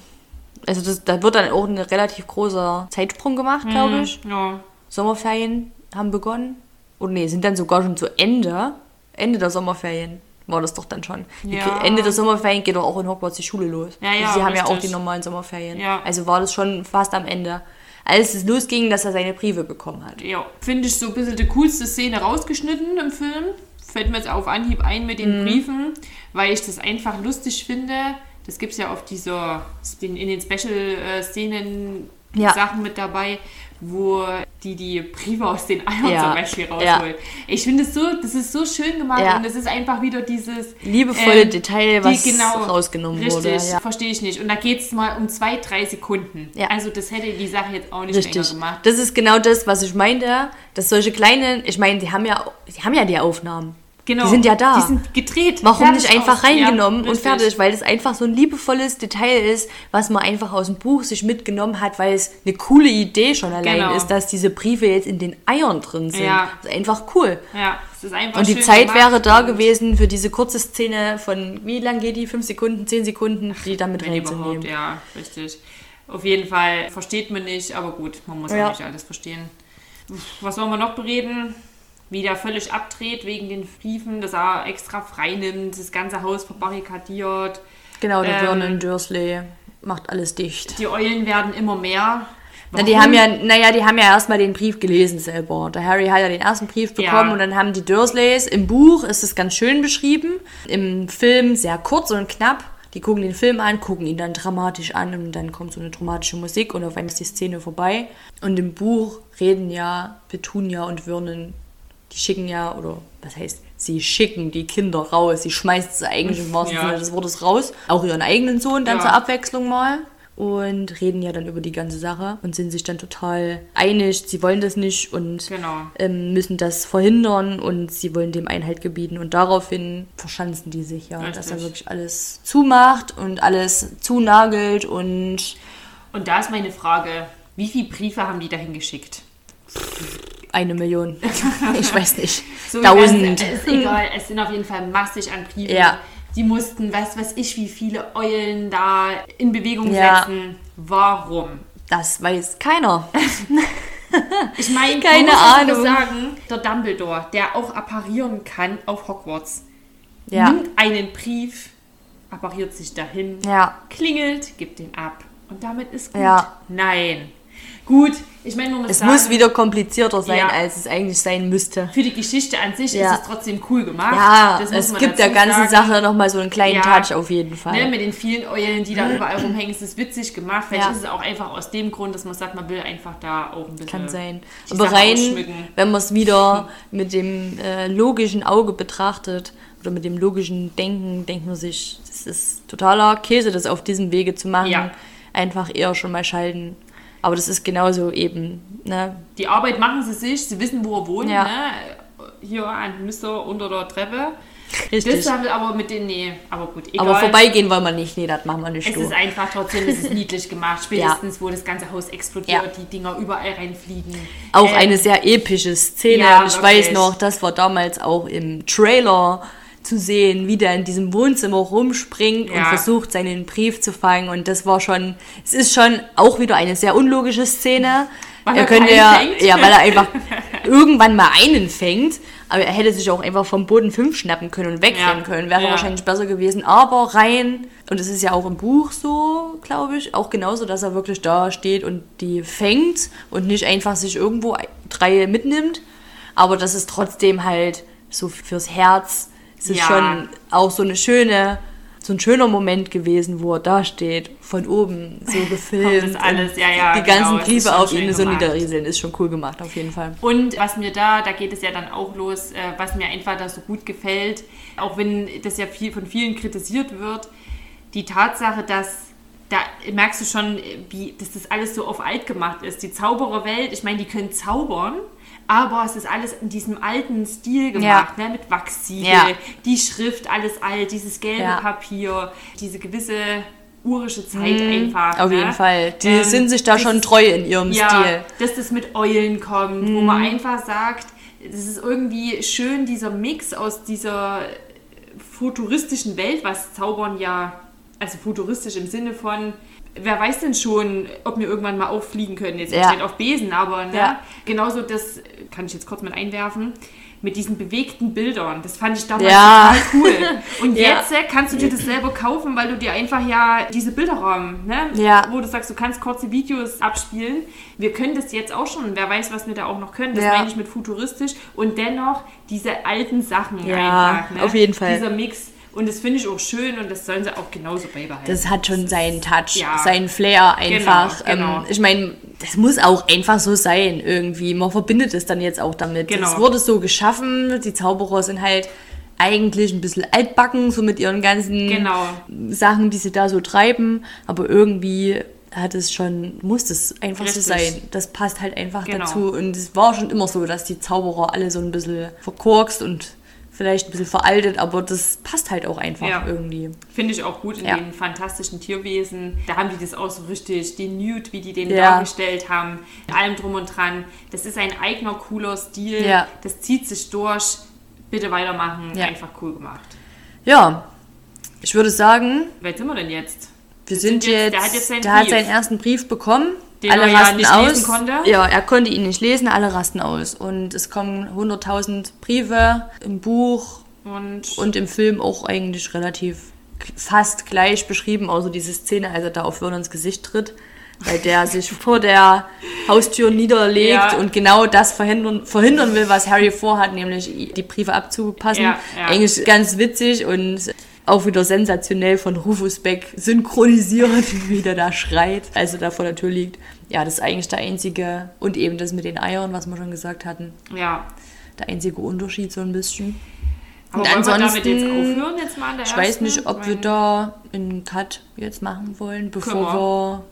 Also das, da wird dann auch ein relativ großer Zeitsprung gemacht, glaube ich. Ja. Sommerferien haben begonnen. Oder nee, sind dann sogar schon zu Ende. Ende der Sommerferien war das doch dann schon. Ja. Ende der Sommerferien geht doch auch in Hogwarts die Schule los. Ja, ja, Also Sie haben ja auch richtig. die normalen Sommerferien. Ja. Also war das schon fast am Ende. Als es losging, dass er seine Briefe bekommen hat. Ja. Finde ich so ein bisschen die coolste Szene rausgeschnitten im Film. Fällt mir jetzt auf Anhieb ein mit Mhm. den Briefen, weil ich das einfach lustig finde. Das gibt es ja auf dieser, in den Special-Szenen Ja. Sachen mit dabei, wo die die Briefe aus den Eiern Ja. zum Beispiel Ja. rausholt. Ich finde es so, das ist so schön gemacht Ja. und es ist einfach wieder dieses Liebevolle ähm, Detail, was rausgenommen richtig, wurde. Ja. verstehe ich nicht. Und da geht es mal um zwei, drei Sekunden. Ja. Also das hätte die Sache jetzt auch nicht länger Richtig. gemacht. Das ist genau das, was ich meinte, dass solche kleinen, ich meine, die haben ja, die haben ja die Aufnahmen. Genau. Die sind ja da. Die sind gedreht. Warum nicht einfach aus. reingenommen Ja, und fertig? Weil das einfach so ein liebevolles Detail ist, was man einfach aus dem Buch sich mitgenommen hat, weil es eine coole Idee schon allein Genau. ist, dass diese Briefe jetzt in den Eiern drin sind. Ja. Das ist einfach cool. Ja, es ist einfach Und die Zeit gemacht wäre da gewesen für diese kurze Szene von, wie lang geht die? Fünf Sekunden, zehn Sekunden, die dann mit Wenn überhaupt, reinzunehmen. ja, richtig. Auf jeden Fall versteht man nicht, aber gut, man muss ja, Ja. nicht alles verstehen. Was sollen wir noch bereden? Wie der völlig abdreht wegen den Briefen, dass er extra frei nimmt, das ganze Haus verbarrikadiert. Genau, der Ähm, Vernon Dursley macht alles dicht. Die Eulen werden immer mehr. Na, die haben ja, naja, die haben ja erstmal den Brief gelesen selber. Der Harry hat ja den ersten Brief bekommen Ja. und dann haben die Dursleys, im Buch ist es ganz schön beschrieben, im Film sehr kurz und knapp. Die gucken den Film an, gucken ihn dann dramatisch an und dann kommt so eine dramatische Musik und auf einmal ist die Szene vorbei. Und im Buch reden ja Petunia und Vernon, die schicken ja, oder was heißt, sie schicken die Kinder raus, sie schmeißen sie eigentlich im wahrsten Ja. Sinne des Wortes raus. Auch ihren eigenen Sohn dann Ja. zur Abwechslung mal und reden ja dann über die ganze Sache und sind sich dann total einig, sie wollen das nicht und Genau. ähm, müssen das verhindern und sie wollen dem Einhalt gebieten und daraufhin verschanzen die sich ja, dass er Richtig. wirklich alles zumacht und alles zunagelt und Und da ist meine Frage, wie viele Briefe haben die dahin geschickt? Eine Million. ich weiß nicht. So Tausend. Ist egal, es sind auf jeden Fall massig an Briefen. Ja. Die mussten, was weiß ich, wie viele Eulen da in Bewegung Ja. setzen. Warum? Das weiß keiner. Ich meine, Keine Ahnung. sagen, der Dumbledore, der auch apparieren kann auf Hogwarts, Ja. nimmt einen Brief, appariert sich dahin, Ja. klingelt, gibt den ab. Und damit ist gut. Ja. Nein. Gut, ich meine, man muss Es sagen, muss wieder komplizierter sein, Ja. als es eigentlich sein müsste. für die Geschichte an sich Ja. ist es trotzdem cool gemacht. Ja, es gibt der ganzen sagen. Sache nochmal so einen kleinen Ja. Touch auf jeden Fall. Ne, mit den vielen Eulen, die da überall rumhängen, ist es witzig gemacht. Vielleicht ist es auch einfach aus dem Grund, dass man sagt, man will einfach da auch ein bisschen. Kann sein. Aber Sache rein, wenn man es wieder mit dem äh, logischen Auge betrachtet oder mit dem logischen Denken, denkt man sich, das ist totaler Käse, das auf diesem Wege zu machen. Ja. Einfach eher schon mal schalten. Aber das ist genauso eben, ne? Die Arbeit machen sie sich, sie wissen, wo er wohnt, Ja. ne? Hier an Mister unter der Treppe. Richtig. Das haben wir aber mit den, nee, aber gut, egal. Aber vorbeigehen wollen wir nicht. Nee, das machen wir nicht. Es du. ist einfach trotzdem, es ist niedlich gemacht. Spätestens, wo das ganze Haus explodiert, Ja. die Dinger überall reinfliegen. Auch Ähm, eine sehr epische Szene. ja, ich wirklich. weiß noch, das war damals auch im Trailer zu sehen, wie der in diesem Wohnzimmer rumspringt und Ja. versucht, seinen Brief zu fangen. Und das war schon, es ist schon auch wieder eine sehr unlogische Szene. Weil er könnte ja, ja, weil er einfach irgendwann mal einen fängt, aber er hätte sich auch einfach vom Boden fünf schnappen können und wegrennen Ja. können. Wäre Ja. wahrscheinlich besser gewesen. Aber rein, und es ist ja auch im Buch so, glaube ich, auch genauso, dass er wirklich da steht und die fängt und nicht einfach sich irgendwo drei mitnimmt. Aber das ist trotzdem halt so fürs Herz. Es ist Ja. schon auch so eine schöne, so ein schöner Moment gewesen, wo er da steht, von oben so gefilmt. Alles, ja, ja, Die genau, ganzen ist Briefe auf ihn so niederrieseln, ist schon cool gemacht, auf jeden Fall. Und was mir da, da geht es ja dann auch los, äh, was mir einfach da so gut gefällt, auch wenn das ja viel von vielen kritisiert wird, die Tatsache, dass da merkst du schon, wie, dass das alles so auf alt gemacht ist. Die Zaubererwelt, ich meine, die können zaubern, aber es ist alles in diesem alten Stil gemacht, ne? mit Wachssiegel, Ja. die Schrift, alles alt, dieses gelbe Ja. Papier, diese gewisse urische Zeit einfach. Auf ne? jeden Fall. Die Ähm, sind sich da schon dieses- treu in ihrem ja, Stil. dass das mit Eulen kommt, wo man einfach sagt, es ist irgendwie schön, dieser Mix aus dieser futuristischen Welt, was Zaubern ja, also futuristisch im Sinne von, wer weiß denn schon, ob wir irgendwann mal auffliegen können, jetzt Ja. nicht auf Besen, aber ne? Ja. genauso das, kann ich jetzt kurz mit einwerfen, mit diesen bewegten Bildern. Das fand ich damals Ja. total cool. Und jetzt äh, kannst du dir das selber kaufen, weil du dir einfach ja diese Bilderrahmen, ne? Ja. wo du sagst, du kannst kurze Videos abspielen. Wir können das jetzt auch schon. Wer weiß, was wir da auch noch können. Das meine ich mit futuristisch. Und dennoch diese alten Sachen Ja, einfach. Ne? auf jeden Fall. Dieser Mix. Und das finde ich auch schön und das sollen sie auch genauso beibehalten. Das hat schon seinen Touch, Ja. seinen Flair einfach. Genau, genau. Ähm, ich meine, das muss auch einfach so sein irgendwie. Man verbindet es dann jetzt auch damit. Genau. Es wurde so geschaffen. Die Zauberer sind halt eigentlich ein bisschen altbacken, so mit ihren ganzen Genau. Sachen, die sie da so treiben. Aber irgendwie hat es schon, muss es einfach so Richtig. sein. Das passt halt einfach Genau. dazu. Und es war schon immer so, dass die Zauberer alle so ein bisschen verkorkst und vielleicht ein bisschen veraltet, aber das passt halt auch einfach Ja. irgendwie. Finde ich auch gut in Ja. den fantastischen Tierwesen. Da haben die das auch so richtig, den Nude, wie die den Ja. dargestellt haben, mit allem drum und dran. Das ist ein eigener, cooler Stil. Das zieht sich durch. Bitte weitermachen. Einfach cool gemacht. Ja, ich würde sagen, Wer sind wir denn jetzt? wir sind, jetzt, Der hat jetzt seinen der hat seinen ersten Brief bekommen. Den alle er ja rasten nicht aus. lesen konnte. Ja, er konnte ihn nicht lesen, alle rasten aus. Und es kommen 100.000 Briefe im Buch Und, und im Film auch eigentlich relativ fast gleich beschrieben, außer diese Szene, als er da auf Vernons Gesicht tritt, weil der sich vor der Haustür niederlegt Ja. und genau das verhindern, verhindern will, was Harry vorhat, nämlich die Briefe abzupassen. Ja, ja. Eigentlich ganz witzig und auch wieder sensationell von Rufus Beck synchronisiert, wie der da schreit, als er da vor der Tür liegt. Ja, das ist eigentlich der einzige, und eben das mit den Eiern, was wir schon gesagt hatten, ja. der einzige Unterschied so ein bisschen. Aber Und ansonsten- jetzt aufhören, jetzt Ich weiß nicht, ob wir da einen Cut jetzt machen wollen, bevor wir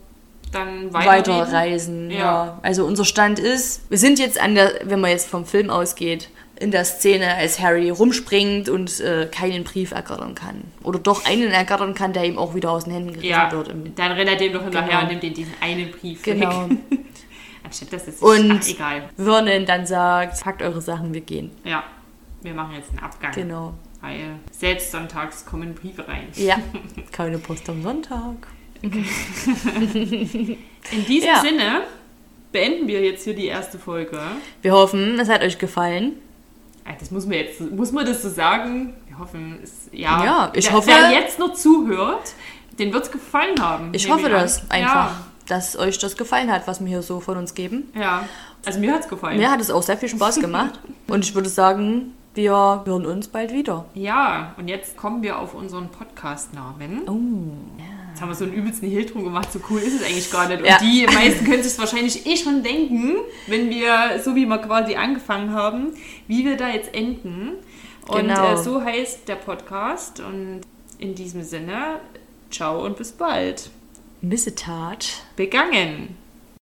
dann weiterreisen. weiterreisen. Ja. Ja. Also unser Stand ist, wir sind jetzt an der, wenn man jetzt vom Film ausgeht, in der Szene, als Harry rumspringt und äh, keinen Brief ergattern kann. Oder doch einen ergattern kann, der ihm auch wieder aus den Händen gerissen Ja, wird. Dann rennt er dem doch hinterher Genau. und nimmt den diesen einen Brief Genau. Anstatt dass es Und ach, egal. Vernon dann sagt, packt eure Sachen, wir gehen. Ja, wir machen jetzt einen Abgang. Genau. Weil selbst sonntags kommen Briefe rein. Ja, keine Post am Sonntag. In diesem Ja. Sinne beenden wir jetzt hier die erste Folge. Wir hoffen, es hat euch gefallen. Das muss man jetzt, muss man das so sagen? Wir hoffen, es, ja. Ja, ich wer, hoffe- Wer jetzt noch zuhört, den wird es gefallen haben. Ich hoffe an. das einfach, dass euch das gefallen hat, was wir hier so von uns geben. Ja, ja. Also mir hat es gefallen. Mir hat es auch sehr viel Spaß gemacht. Und ich würde sagen, wir hören uns bald wieder. Ja, und jetzt kommen wir auf unseren Podcast-Namen. Oh. Jetzt haben wir so einen übelsten Hehl drum gemacht, so cool ist es eigentlich gar nicht. Und Ja. die meisten können sich wahrscheinlich eh schon denken, wenn wir, so wie wir quasi angefangen haben, wie wir da jetzt enden. Und Genau. äh, so heißt der Podcast. Und in diesem Sinne, ciao und bis bald. Missetat. Begangen.